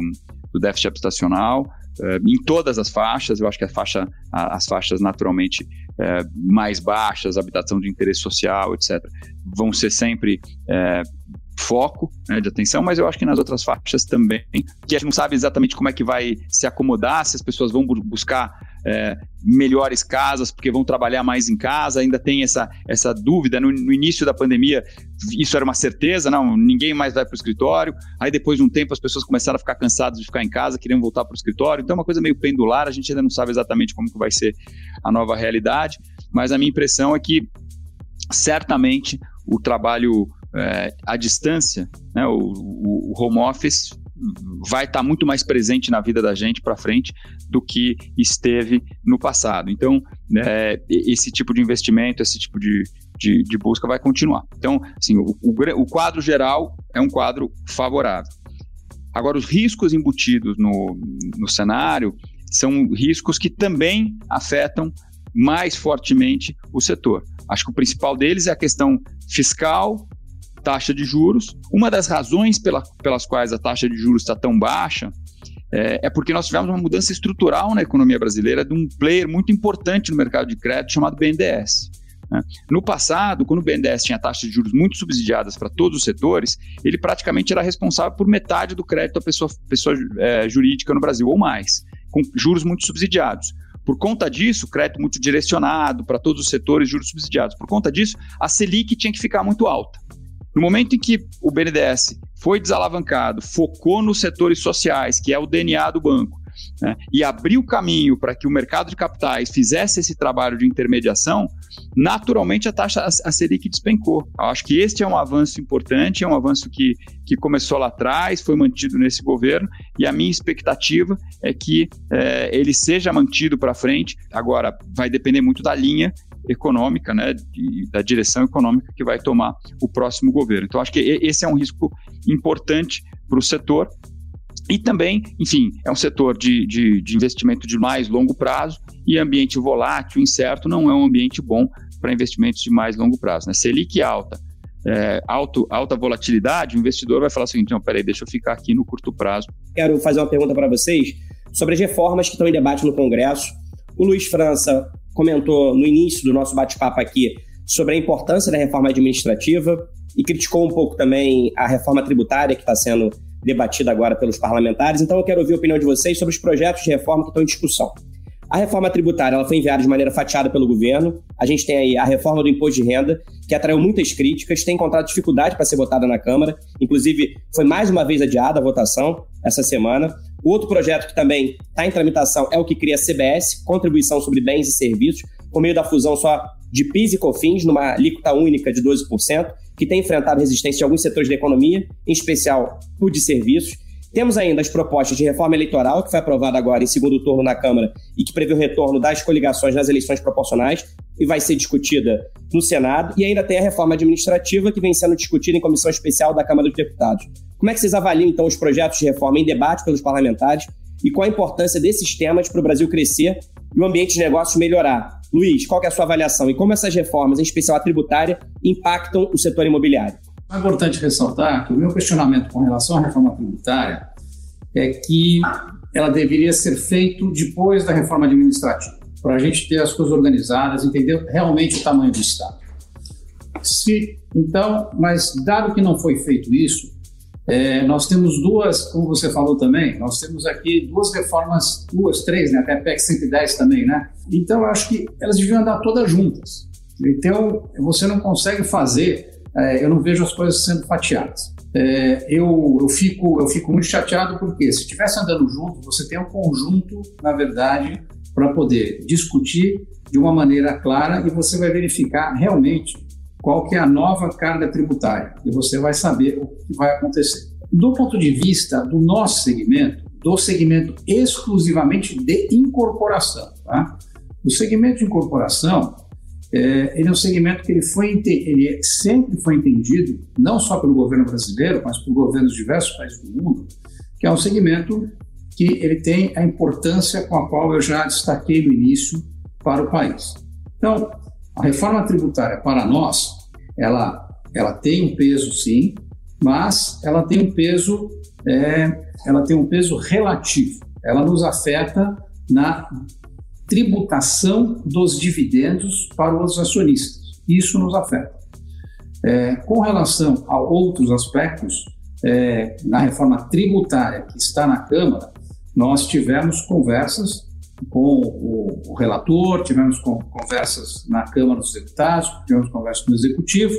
do déficit habitacional, uh, em todas as faixas, eu acho que a faixa, as faixas naturalmente uh, mais baixas, habitação de interesse social, etc., vão ser sempre uh, foco né, de atenção, mas eu acho que nas outras faixas também, que a gente não sabe exatamente como é que vai se acomodar, se as pessoas vão buscar é, melhores casas, porque vão trabalhar mais em casa, ainda tem essa, essa dúvida. No, no início da pandemia, isso era uma certeza, não, ninguém mais vai para o escritório. Aí depois de um tempo as pessoas começaram a ficar cansadas de ficar em casa, queriam voltar para o escritório. Então é uma coisa meio pendular, a gente ainda não sabe exatamente como que vai ser a nova realidade, mas a minha impressão é que certamente o trabalho é, à distância, né, o, o, home office vai estar tá muito mais presente na vida da gente para frente do que esteve no passado. Então, é, esse tipo de investimento, esse tipo de, de, de busca vai continuar. Então, assim, o, o, o, quadro geral é um quadro favorável. Agora, os riscos embutidos no, no cenário são riscos que também afetam mais fortemente o setor. Acho que o principal deles é a questão fiscal taxa de juros. Uma das razões pela, pelas quais a taxa de juros está tão baixa é, é, porque nós tivemos uma mudança estrutural na economia brasileira de um player muito importante no mercado de crédito chamado BNDES. Né? No passado, quando o BNDES tinha taxas de juros muito subsidiadas para todos os setores, ele praticamente era responsável por metade do crédito à pessoa, pessoa é, jurídica no Brasil, ou mais, com juros muito subsidiados. Por conta disso, crédito muito direcionado para todos os setores, juros subsidiados. Por conta disso, a Selic tinha que ficar muito alta. No momento em que o BNDES foi desalavancado, focou nos setores sociais, que é o DNA do banco, né, e abriu caminho para que o mercado de capitais fizesse esse trabalho de intermediação, naturalmente a taxa, a, Selic despencou. Eu acho que este é um avanço importante, é um avanço que, que começou lá atrás, foi mantido nesse governo, e a minha expectativa é que é, ele seja mantido para frente. Agora, vai depender muito da linha econômica, né, de, da direção econômica que vai tomar o próximo governo. Então, acho que esse é um risco importante para o setor. E também, enfim, é um setor de, de, de investimento de mais longo prazo e ambiente volátil, incerto, não é um ambiente bom para investimentos de mais longo prazo. Né? Selic alta, é, alto, alta volatilidade, o investidor vai falar o seguinte: não, peraí, deixa eu ficar aqui no curto prazo. Quero fazer uma pergunta para vocês sobre as reformas que estão em debate no Congresso. O Luiz França comentou no início do nosso bate-papo aqui sobre a importância da reforma administrativa e criticou um pouco também a reforma tributária que está sendo debatida agora pelos parlamentares. Então eu quero ouvir a opinião de vocês sobre os projetos de reforma que estão em discussão. A reforma tributária ela foi enviada de maneira fatiada pelo governo. A gente tem aí a reforma do imposto de renda, que atraiu muitas críticas, tem encontrado dificuldade para ser votada na Câmara. Inclusive, foi mais uma vez adiada a votação essa semana. Outro projeto que também está em tramitação é o que cria a CBS, Contribuição sobre Bens e Serviços, por meio da fusão só de PIS e COFINS, numa alíquota única de 12%, que tem enfrentado resistência de alguns setores da economia, em especial o de serviços. Temos ainda as propostas de reforma eleitoral, que foi aprovada agora em segundo turno na Câmara e que prevê o retorno das coligações nas eleições proporcionais e vai ser discutida no Senado. E ainda tem a reforma administrativa, que vem sendo discutida em comissão especial da Câmara dos Deputados. Como é que vocês avaliam, então, os projetos de reforma em debate pelos parlamentares e qual a importância desses temas para o Brasil crescer e o ambiente de negócios melhorar? Luiz, qual é a sua avaliação e como essas reformas, em especial a tributária, impactam o setor imobiliário? É importante ressaltar que o meu questionamento com relação à reforma tributária é que ela deveria ser feita depois da reforma administrativa, para a gente ter as coisas organizadas, entender realmente o tamanho do Estado. Se, então, mas dado que não foi feito isso, é, nós temos duas, como você falou também, nós temos aqui duas reformas, duas, três, né, até a PEC 110 também, né? Então, eu acho que elas deviam andar todas juntas. Então, você não consegue fazer, é, eu não vejo as coisas sendo fatiadas. É, eu, eu, fico, eu fico muito chateado porque se estivesse andando junto, você tem um conjunto, na verdade, para poder discutir de uma maneira clara e você vai verificar realmente qual que é a nova carga tributária e você vai saber o que vai acontecer. Do ponto de vista do nosso segmento, do segmento exclusivamente de incorporação, tá? O segmento de incorporação, é, ele é um segmento que ele foi ele sempre foi entendido não só pelo governo brasileiro, mas por governos de diversos países do mundo, que é um segmento que ele tem a importância com a qual eu já destaquei no início para o país. Então, a reforma tributária para nós ela, ela tem um peso, sim, mas ela tem um peso, é, ela tem um peso relativo. Ela nos afeta na tributação dos dividendos para os acionistas. Isso nos afeta. É, com relação a outros aspectos, é, na reforma tributária que está na Câmara, nós tivemos conversas com o, o relator, tivemos com, conversas na Câmara dos Deputados, tivemos conversas com o Executivo,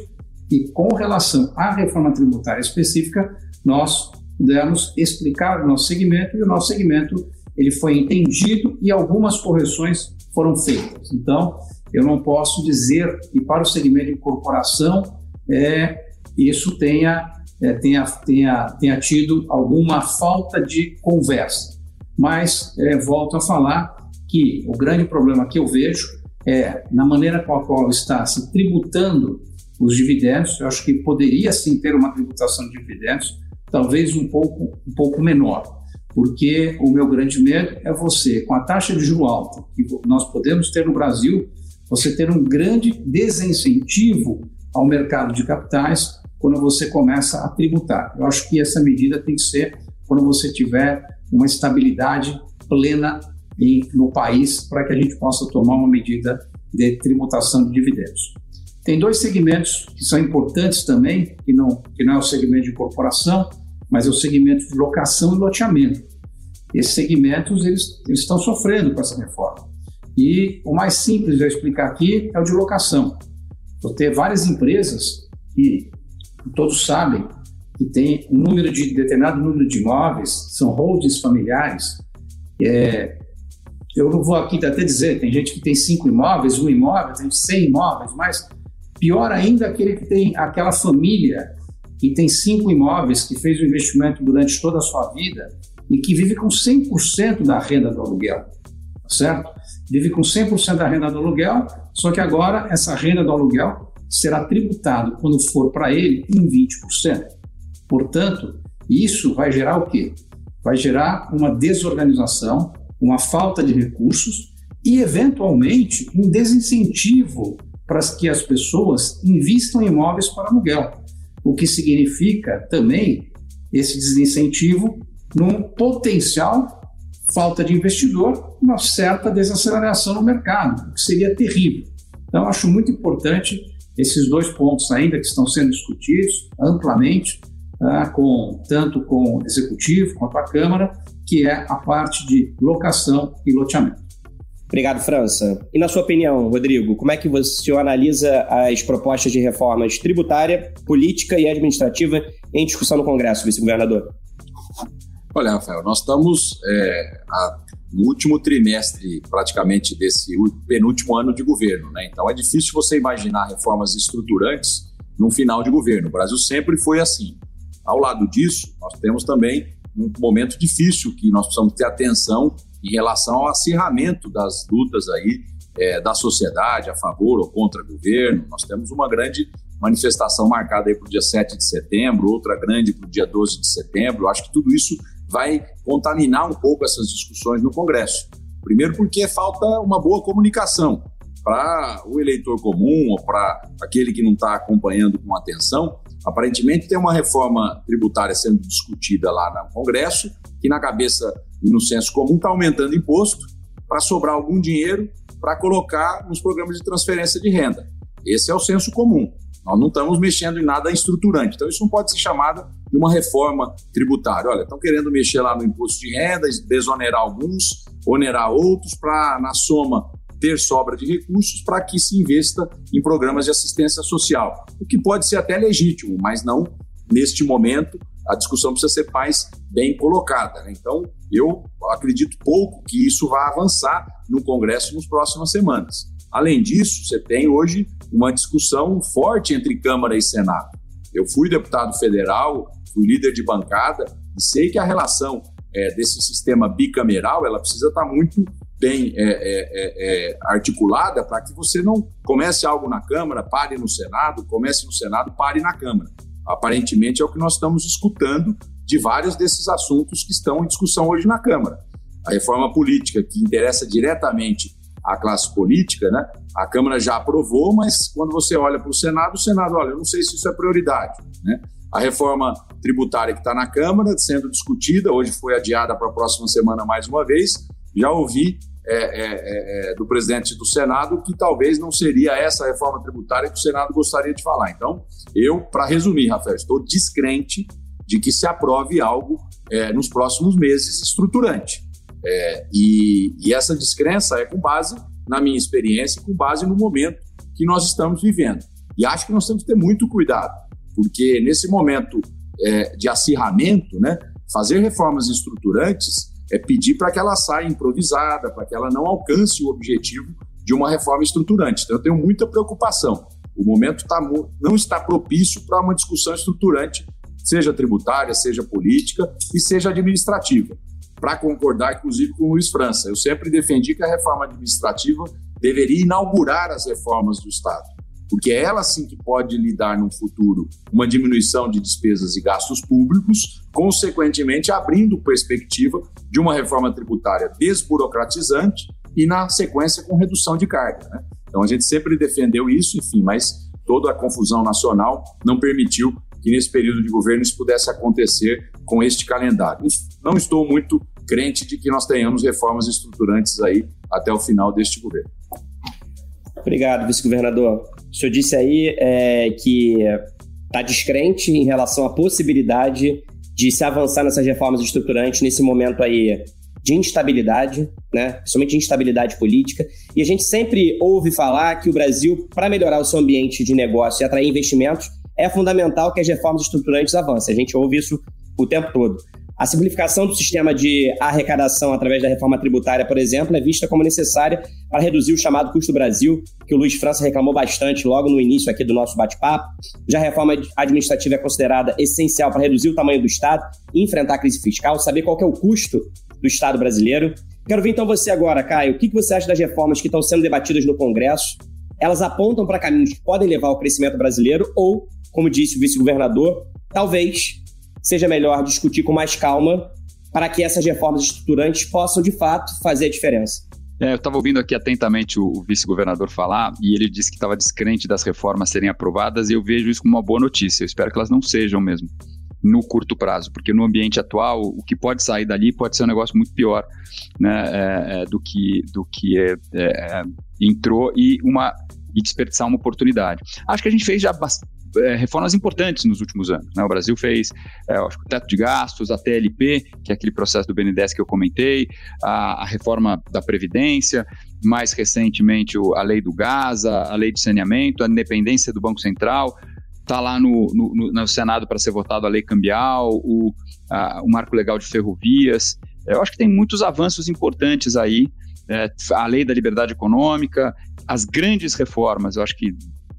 e com relação à reforma tributária específica, nós pudemos explicar o nosso segmento, e o nosso segmento ele foi entendido e algumas correções foram feitas. Então, eu não posso dizer que para o segmento de incorporação é, isso tenha, é, tenha, tenha, tenha tido alguma falta de conversa mas é, volto a falar que o grande problema que eu vejo é na maneira com a qual está se tributando os dividendos. Eu acho que poderia sim ter uma tributação de dividendos, talvez um pouco, um pouco menor, porque o meu grande medo é você, com a taxa de juro alta que nós podemos ter no Brasil, você ter um grande desincentivo ao mercado de capitais quando você começa a tributar. Eu acho que essa medida tem que ser quando você tiver uma estabilidade plena no país para que a gente possa tomar uma medida de tributação de dividendos. Tem dois segmentos que são importantes também, que não, que não é o segmento de incorporação, mas é o segmento de locação e loteamento. Esses segmentos eles, eles estão sofrendo com essa reforma. E o mais simples de eu explicar aqui é o de locação. Vou ter várias empresas que todos sabem que tem um número de determinado número de imóveis, são holdings familiares. É, eu não vou aqui até dizer, tem gente que tem cinco imóveis, um imóvel, tem cem imóveis, mas pior ainda aquele que tem aquela família que tem cinco imóveis, que fez o investimento durante toda a sua vida e que vive com 100% da renda do aluguel, tá certo? Vive com 100% da renda do aluguel, só que agora essa renda do aluguel será tributada quando for para ele em 20%. Portanto, isso vai gerar o quê? Vai gerar uma desorganização, uma falta de recursos e, eventualmente, um desincentivo para que as pessoas invistam em imóveis para aluguel, o que significa também esse desincentivo num potencial falta de investidor, uma certa desaceleração no mercado, o que seria terrível. Então, acho muito importante esses dois pontos ainda que estão sendo discutidos amplamente, tá, com, tanto com o Executivo quanto a Câmara, que é a parte de locação e loteamento. Obrigado, França. E na sua opinião, Rodrigo, como é que você analisa as propostas de reformas tributária, política e administrativa em discussão no Congresso, vice-governador? Olha, Rafael, nós estamos é, no último trimestre, praticamente, desse penúltimo ano de governo. Né? Então, é difícil você imaginar reformas estruturantes no final de governo. O Brasil sempre foi assim. Ao lado disso, nós temos também um momento difícil que nós precisamos ter atenção em relação ao acirramento das lutas aí é, da sociedade a favor ou contra governo. Nós temos uma grande manifestação marcada aí para o dia 7 de setembro, outra grande para o dia 12 de setembro. Acho que tudo isso vai contaminar um pouco essas discussões no Congresso. Primeiro, porque falta uma boa comunicação para o eleitor comum ou para aquele que não está acompanhando com atenção. Aparentemente, tem uma reforma tributária sendo discutida lá no Congresso, que na cabeça e no senso comum está aumentando imposto para sobrar algum dinheiro para colocar nos programas de transferência de renda. Esse é o senso comum. Nós não estamos mexendo em nada estruturante. Então, isso não pode ser chamado de uma reforma tributária. Olha, estão querendo mexer lá no imposto de renda, desonerar alguns, onerar outros, para, na soma, ter sobra de recursos para que se investa em programas de assistência social. O que pode ser até legítimo, mas não neste momento. A discussão precisa ser mais bem colocada. Né? Então, eu acredito pouco que isso vá avançar no Congresso nas próximas semanas. Além disso, você tem hoje uma discussão forte entre Câmara e Senado. Eu fui deputado federal, fui líder de bancada e sei que a relação é, desse sistema bicameral ela precisa estar muito bem é, é, é, é articulada para que você não comece algo na Câmara, pare no Senado, comece no Senado, pare na Câmara. Aparentemente é o que nós estamos escutando de vários desses assuntos que estão em discussão hoje na Câmara. A reforma política, que interessa diretamente a classe política, né? A Câmara já aprovou, mas quando você olha para o Senado, o Senado, olha, eu não sei se isso é prioridade, né? A reforma tributária que está na Câmara, sendo discutida, hoje foi adiada para a próxima semana mais uma vez. Já ouvi é, é, é, é, do presidente do Senado que talvez não seria essa reforma tributária que o Senado gostaria de falar. Então, eu, para resumir, Rafael, estou descrente de que se aprove algo é, nos próximos meses estruturante. É, e, e, essa descrença é com base na minha experiência, com base no momento que nós estamos vivendo. E acho que nós temos que ter muito cuidado, porque nesse momento de acirramento, né, fazer reformas estruturantes é pedir para que ela saia improvisada, para que ela não alcance o objetivo de uma reforma estruturante. Então, eu tenho muita preocupação. O momento tá, não está propício para uma discussão estruturante, seja tributária, seja política e seja administrativa para concordar, inclusive, com o Luiz França. Eu sempre defendi que a reforma administrativa deveria inaugurar as reformas do Estado, porque é ela sim que pode lidar no futuro uma diminuição de despesas e gastos públicos, consequentemente abrindo perspectiva de uma reforma tributária desburocratizante e, na sequência, com redução de carga. Né? Então, a gente sempre defendeu isso, enfim, mas toda a confusão nacional não permitiu que nesse período de governo isso pudesse acontecer com este calendário. Não estou muito crente de que nós tenhamos reformas estruturantes aí até o final deste governo. Obrigado, vice-governador. O senhor disse aí é, que está descrente em relação à possibilidade de se avançar nessas reformas estruturantes nesse momento aí de instabilidade, né? principalmente de instabilidade política. E a gente sempre ouve falar que o Brasil, para melhorar o seu ambiente de negócio e atrair investimentos, é fundamental que as reformas estruturantes avancem. A gente ouve isso o tempo todo. A simplificação do sistema de arrecadação através da reforma tributária, por exemplo, é vista como necessária para reduzir o chamado custo Brasil, que o Luiz França reclamou bastante logo no início aqui do nosso bate-papo. Já a reforma administrativa é considerada essencial para reduzir o tamanho do Estado enfrentar a crise fiscal, saber qual é o custo do Estado brasileiro. Quero ver então você agora, Caio. O que você acha das reformas que estão sendo debatidas no Congresso? Elas apontam para caminhos que podem levar ao crescimento brasileiro ou, como disse o vice-governador, talvez seja melhor discutir com mais calma para que essas reformas estruturantes possam, de fato, fazer a diferença. É, eu estava ouvindo aqui atentamente o, o vice-governador falar e ele disse que estava descrente das reformas serem aprovadas e eu vejo isso como uma boa notícia. Eu espero que elas não sejam mesmo no curto prazo, porque no ambiente atual o que pode sair dali pode ser um negócio muito pior né, é, é, do que do que é, é entrou e uma e desperdiçar uma oportunidade. Acho que a gente fez já é, reformas importantes nos últimos anos. Né? O Brasil fez é, o teto de gastos, a TLP, que é aquele processo do BNDES que eu comentei, a, a reforma da Previdência, mais recentemente o, a lei do gás, a, a lei de saneamento, a independência do Banco Central, está lá no, no, no Senado para ser votado a lei cambial, o, a, o marco legal de ferrovias. Eu acho que tem muitos avanços importantes aí. É, a lei da liberdade econômica, as grandes reformas, eu acho que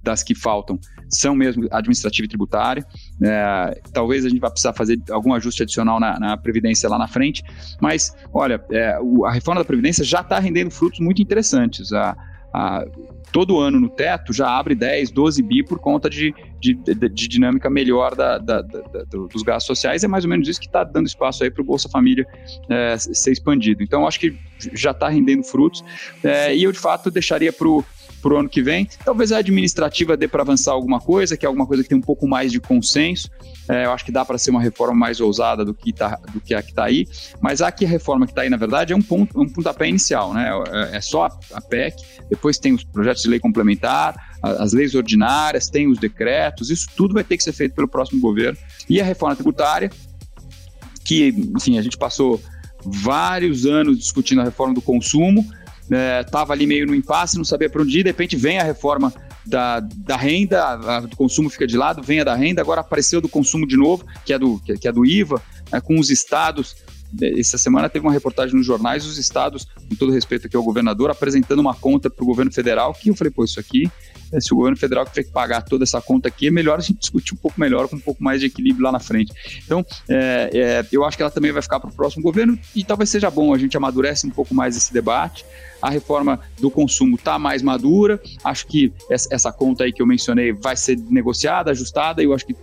das que faltam são mesmo administrativa e tributária. É, talvez a gente vá precisar fazer algum ajuste adicional na, na Previdência lá na frente, mas olha, é, o, a reforma da Previdência já está rendendo frutos muito interessantes. A, a, todo ano no teto já abre 10, 12 bi por conta de, de, de, de dinâmica melhor da, da, da, dos gastos sociais. É mais ou menos isso que está dando espaço aí para o Bolsa Família é, ser expandido. Então, acho que já está rendendo frutos. É, e eu, de fato, deixaria para o para o ano que vem. Talvez a administrativa dê para avançar alguma coisa, que é alguma coisa que tem um pouco mais de consenso. É, eu acho que dá para ser uma reforma mais ousada do que, tá, do que a que está aí. Mas aqui a reforma que está aí, na verdade, é um, ponto, um pontapé inicial. Né? É, é só a, a PEC, depois tem os projetos de lei complementar, as leis ordinárias, tem os decretos, isso tudo vai ter que ser feito pelo próximo governo. E a reforma tributária, que, enfim, a gente passou vários anos discutindo a reforma do consumo, estava é, ali meio no impasse, não sabia para onde ir, de repente vem a reforma da, da renda, a, do consumo fica de lado, vem a da renda, agora apareceu do consumo de novo, que é do, que, que é do IVA, né, com os estados. Essa semana teve uma reportagem nos jornais, os estados, com todo respeito aqui ao governador, apresentando uma conta para o governo federal, que eu falei, pô, isso aqui é, se o governo federal tiver que pagar toda essa conta aqui, é melhor a gente discutir um pouco melhor, com um pouco mais de equilíbrio lá na frente. Então, é, é, eu acho que ela também vai ficar para o próximo governo e talvez seja bom, a gente amadurece um pouco mais esse debate. A reforma do consumo está mais madura, acho que essa, essa conta aí que eu mencionei vai ser negociada, ajustada, e eu acho que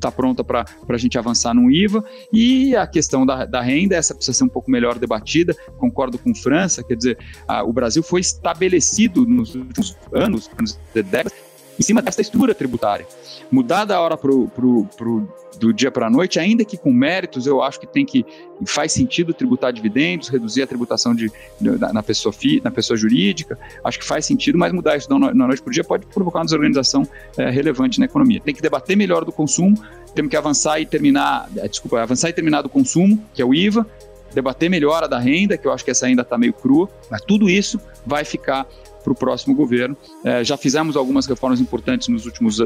está pronta para a gente avançar no IVA. E a questão da, da, renda, essa precisa ser um pouco melhor debatida, concordo com França, quer dizer, a, o Brasil foi estabelecido nos últimos anos, anos décadas, em cima dessa estrutura tributária. Mudar da hora pro, pro do dia para a noite, ainda que com méritos, eu acho que tem que faz sentido tributar dividendos, reduzir a tributação de, na, na, pessoa fi, na pessoa jurídica. Acho que faz sentido, mas mudar isso da noite para o dia pode provocar uma desorganização é, relevante na economia. Tem que debater melhor do consumo, temos que avançar e terminar, é, desculpa, avançar e terminar do consumo, que é o IVA, debater melhor a da renda, que eu acho que essa ainda está meio crua, mas tudo isso vai ficar para o próximo governo. É, já fizemos algumas reformas importantes nos últimos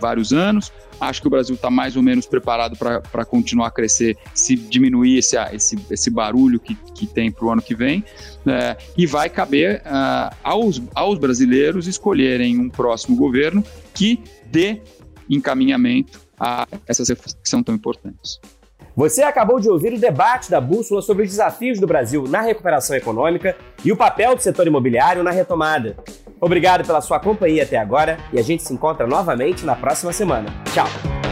vários anos. Acho que o Brasil está mais ou menos preparado para continuar a crescer, se diminuir esse, esse, esse barulho que, que tem para o ano que vem. É, e vai caber uh, aos, aos brasileiros escolherem um próximo governo que dê encaminhamento a essas reformas que são tão importantes. Você acabou de ouvir o debate da Bússola sobre os desafios do Brasil na recuperação econômica e o papel do setor imobiliário na retomada. Obrigado pela sua companhia até agora e a gente se encontra novamente na próxima semana. Tchau!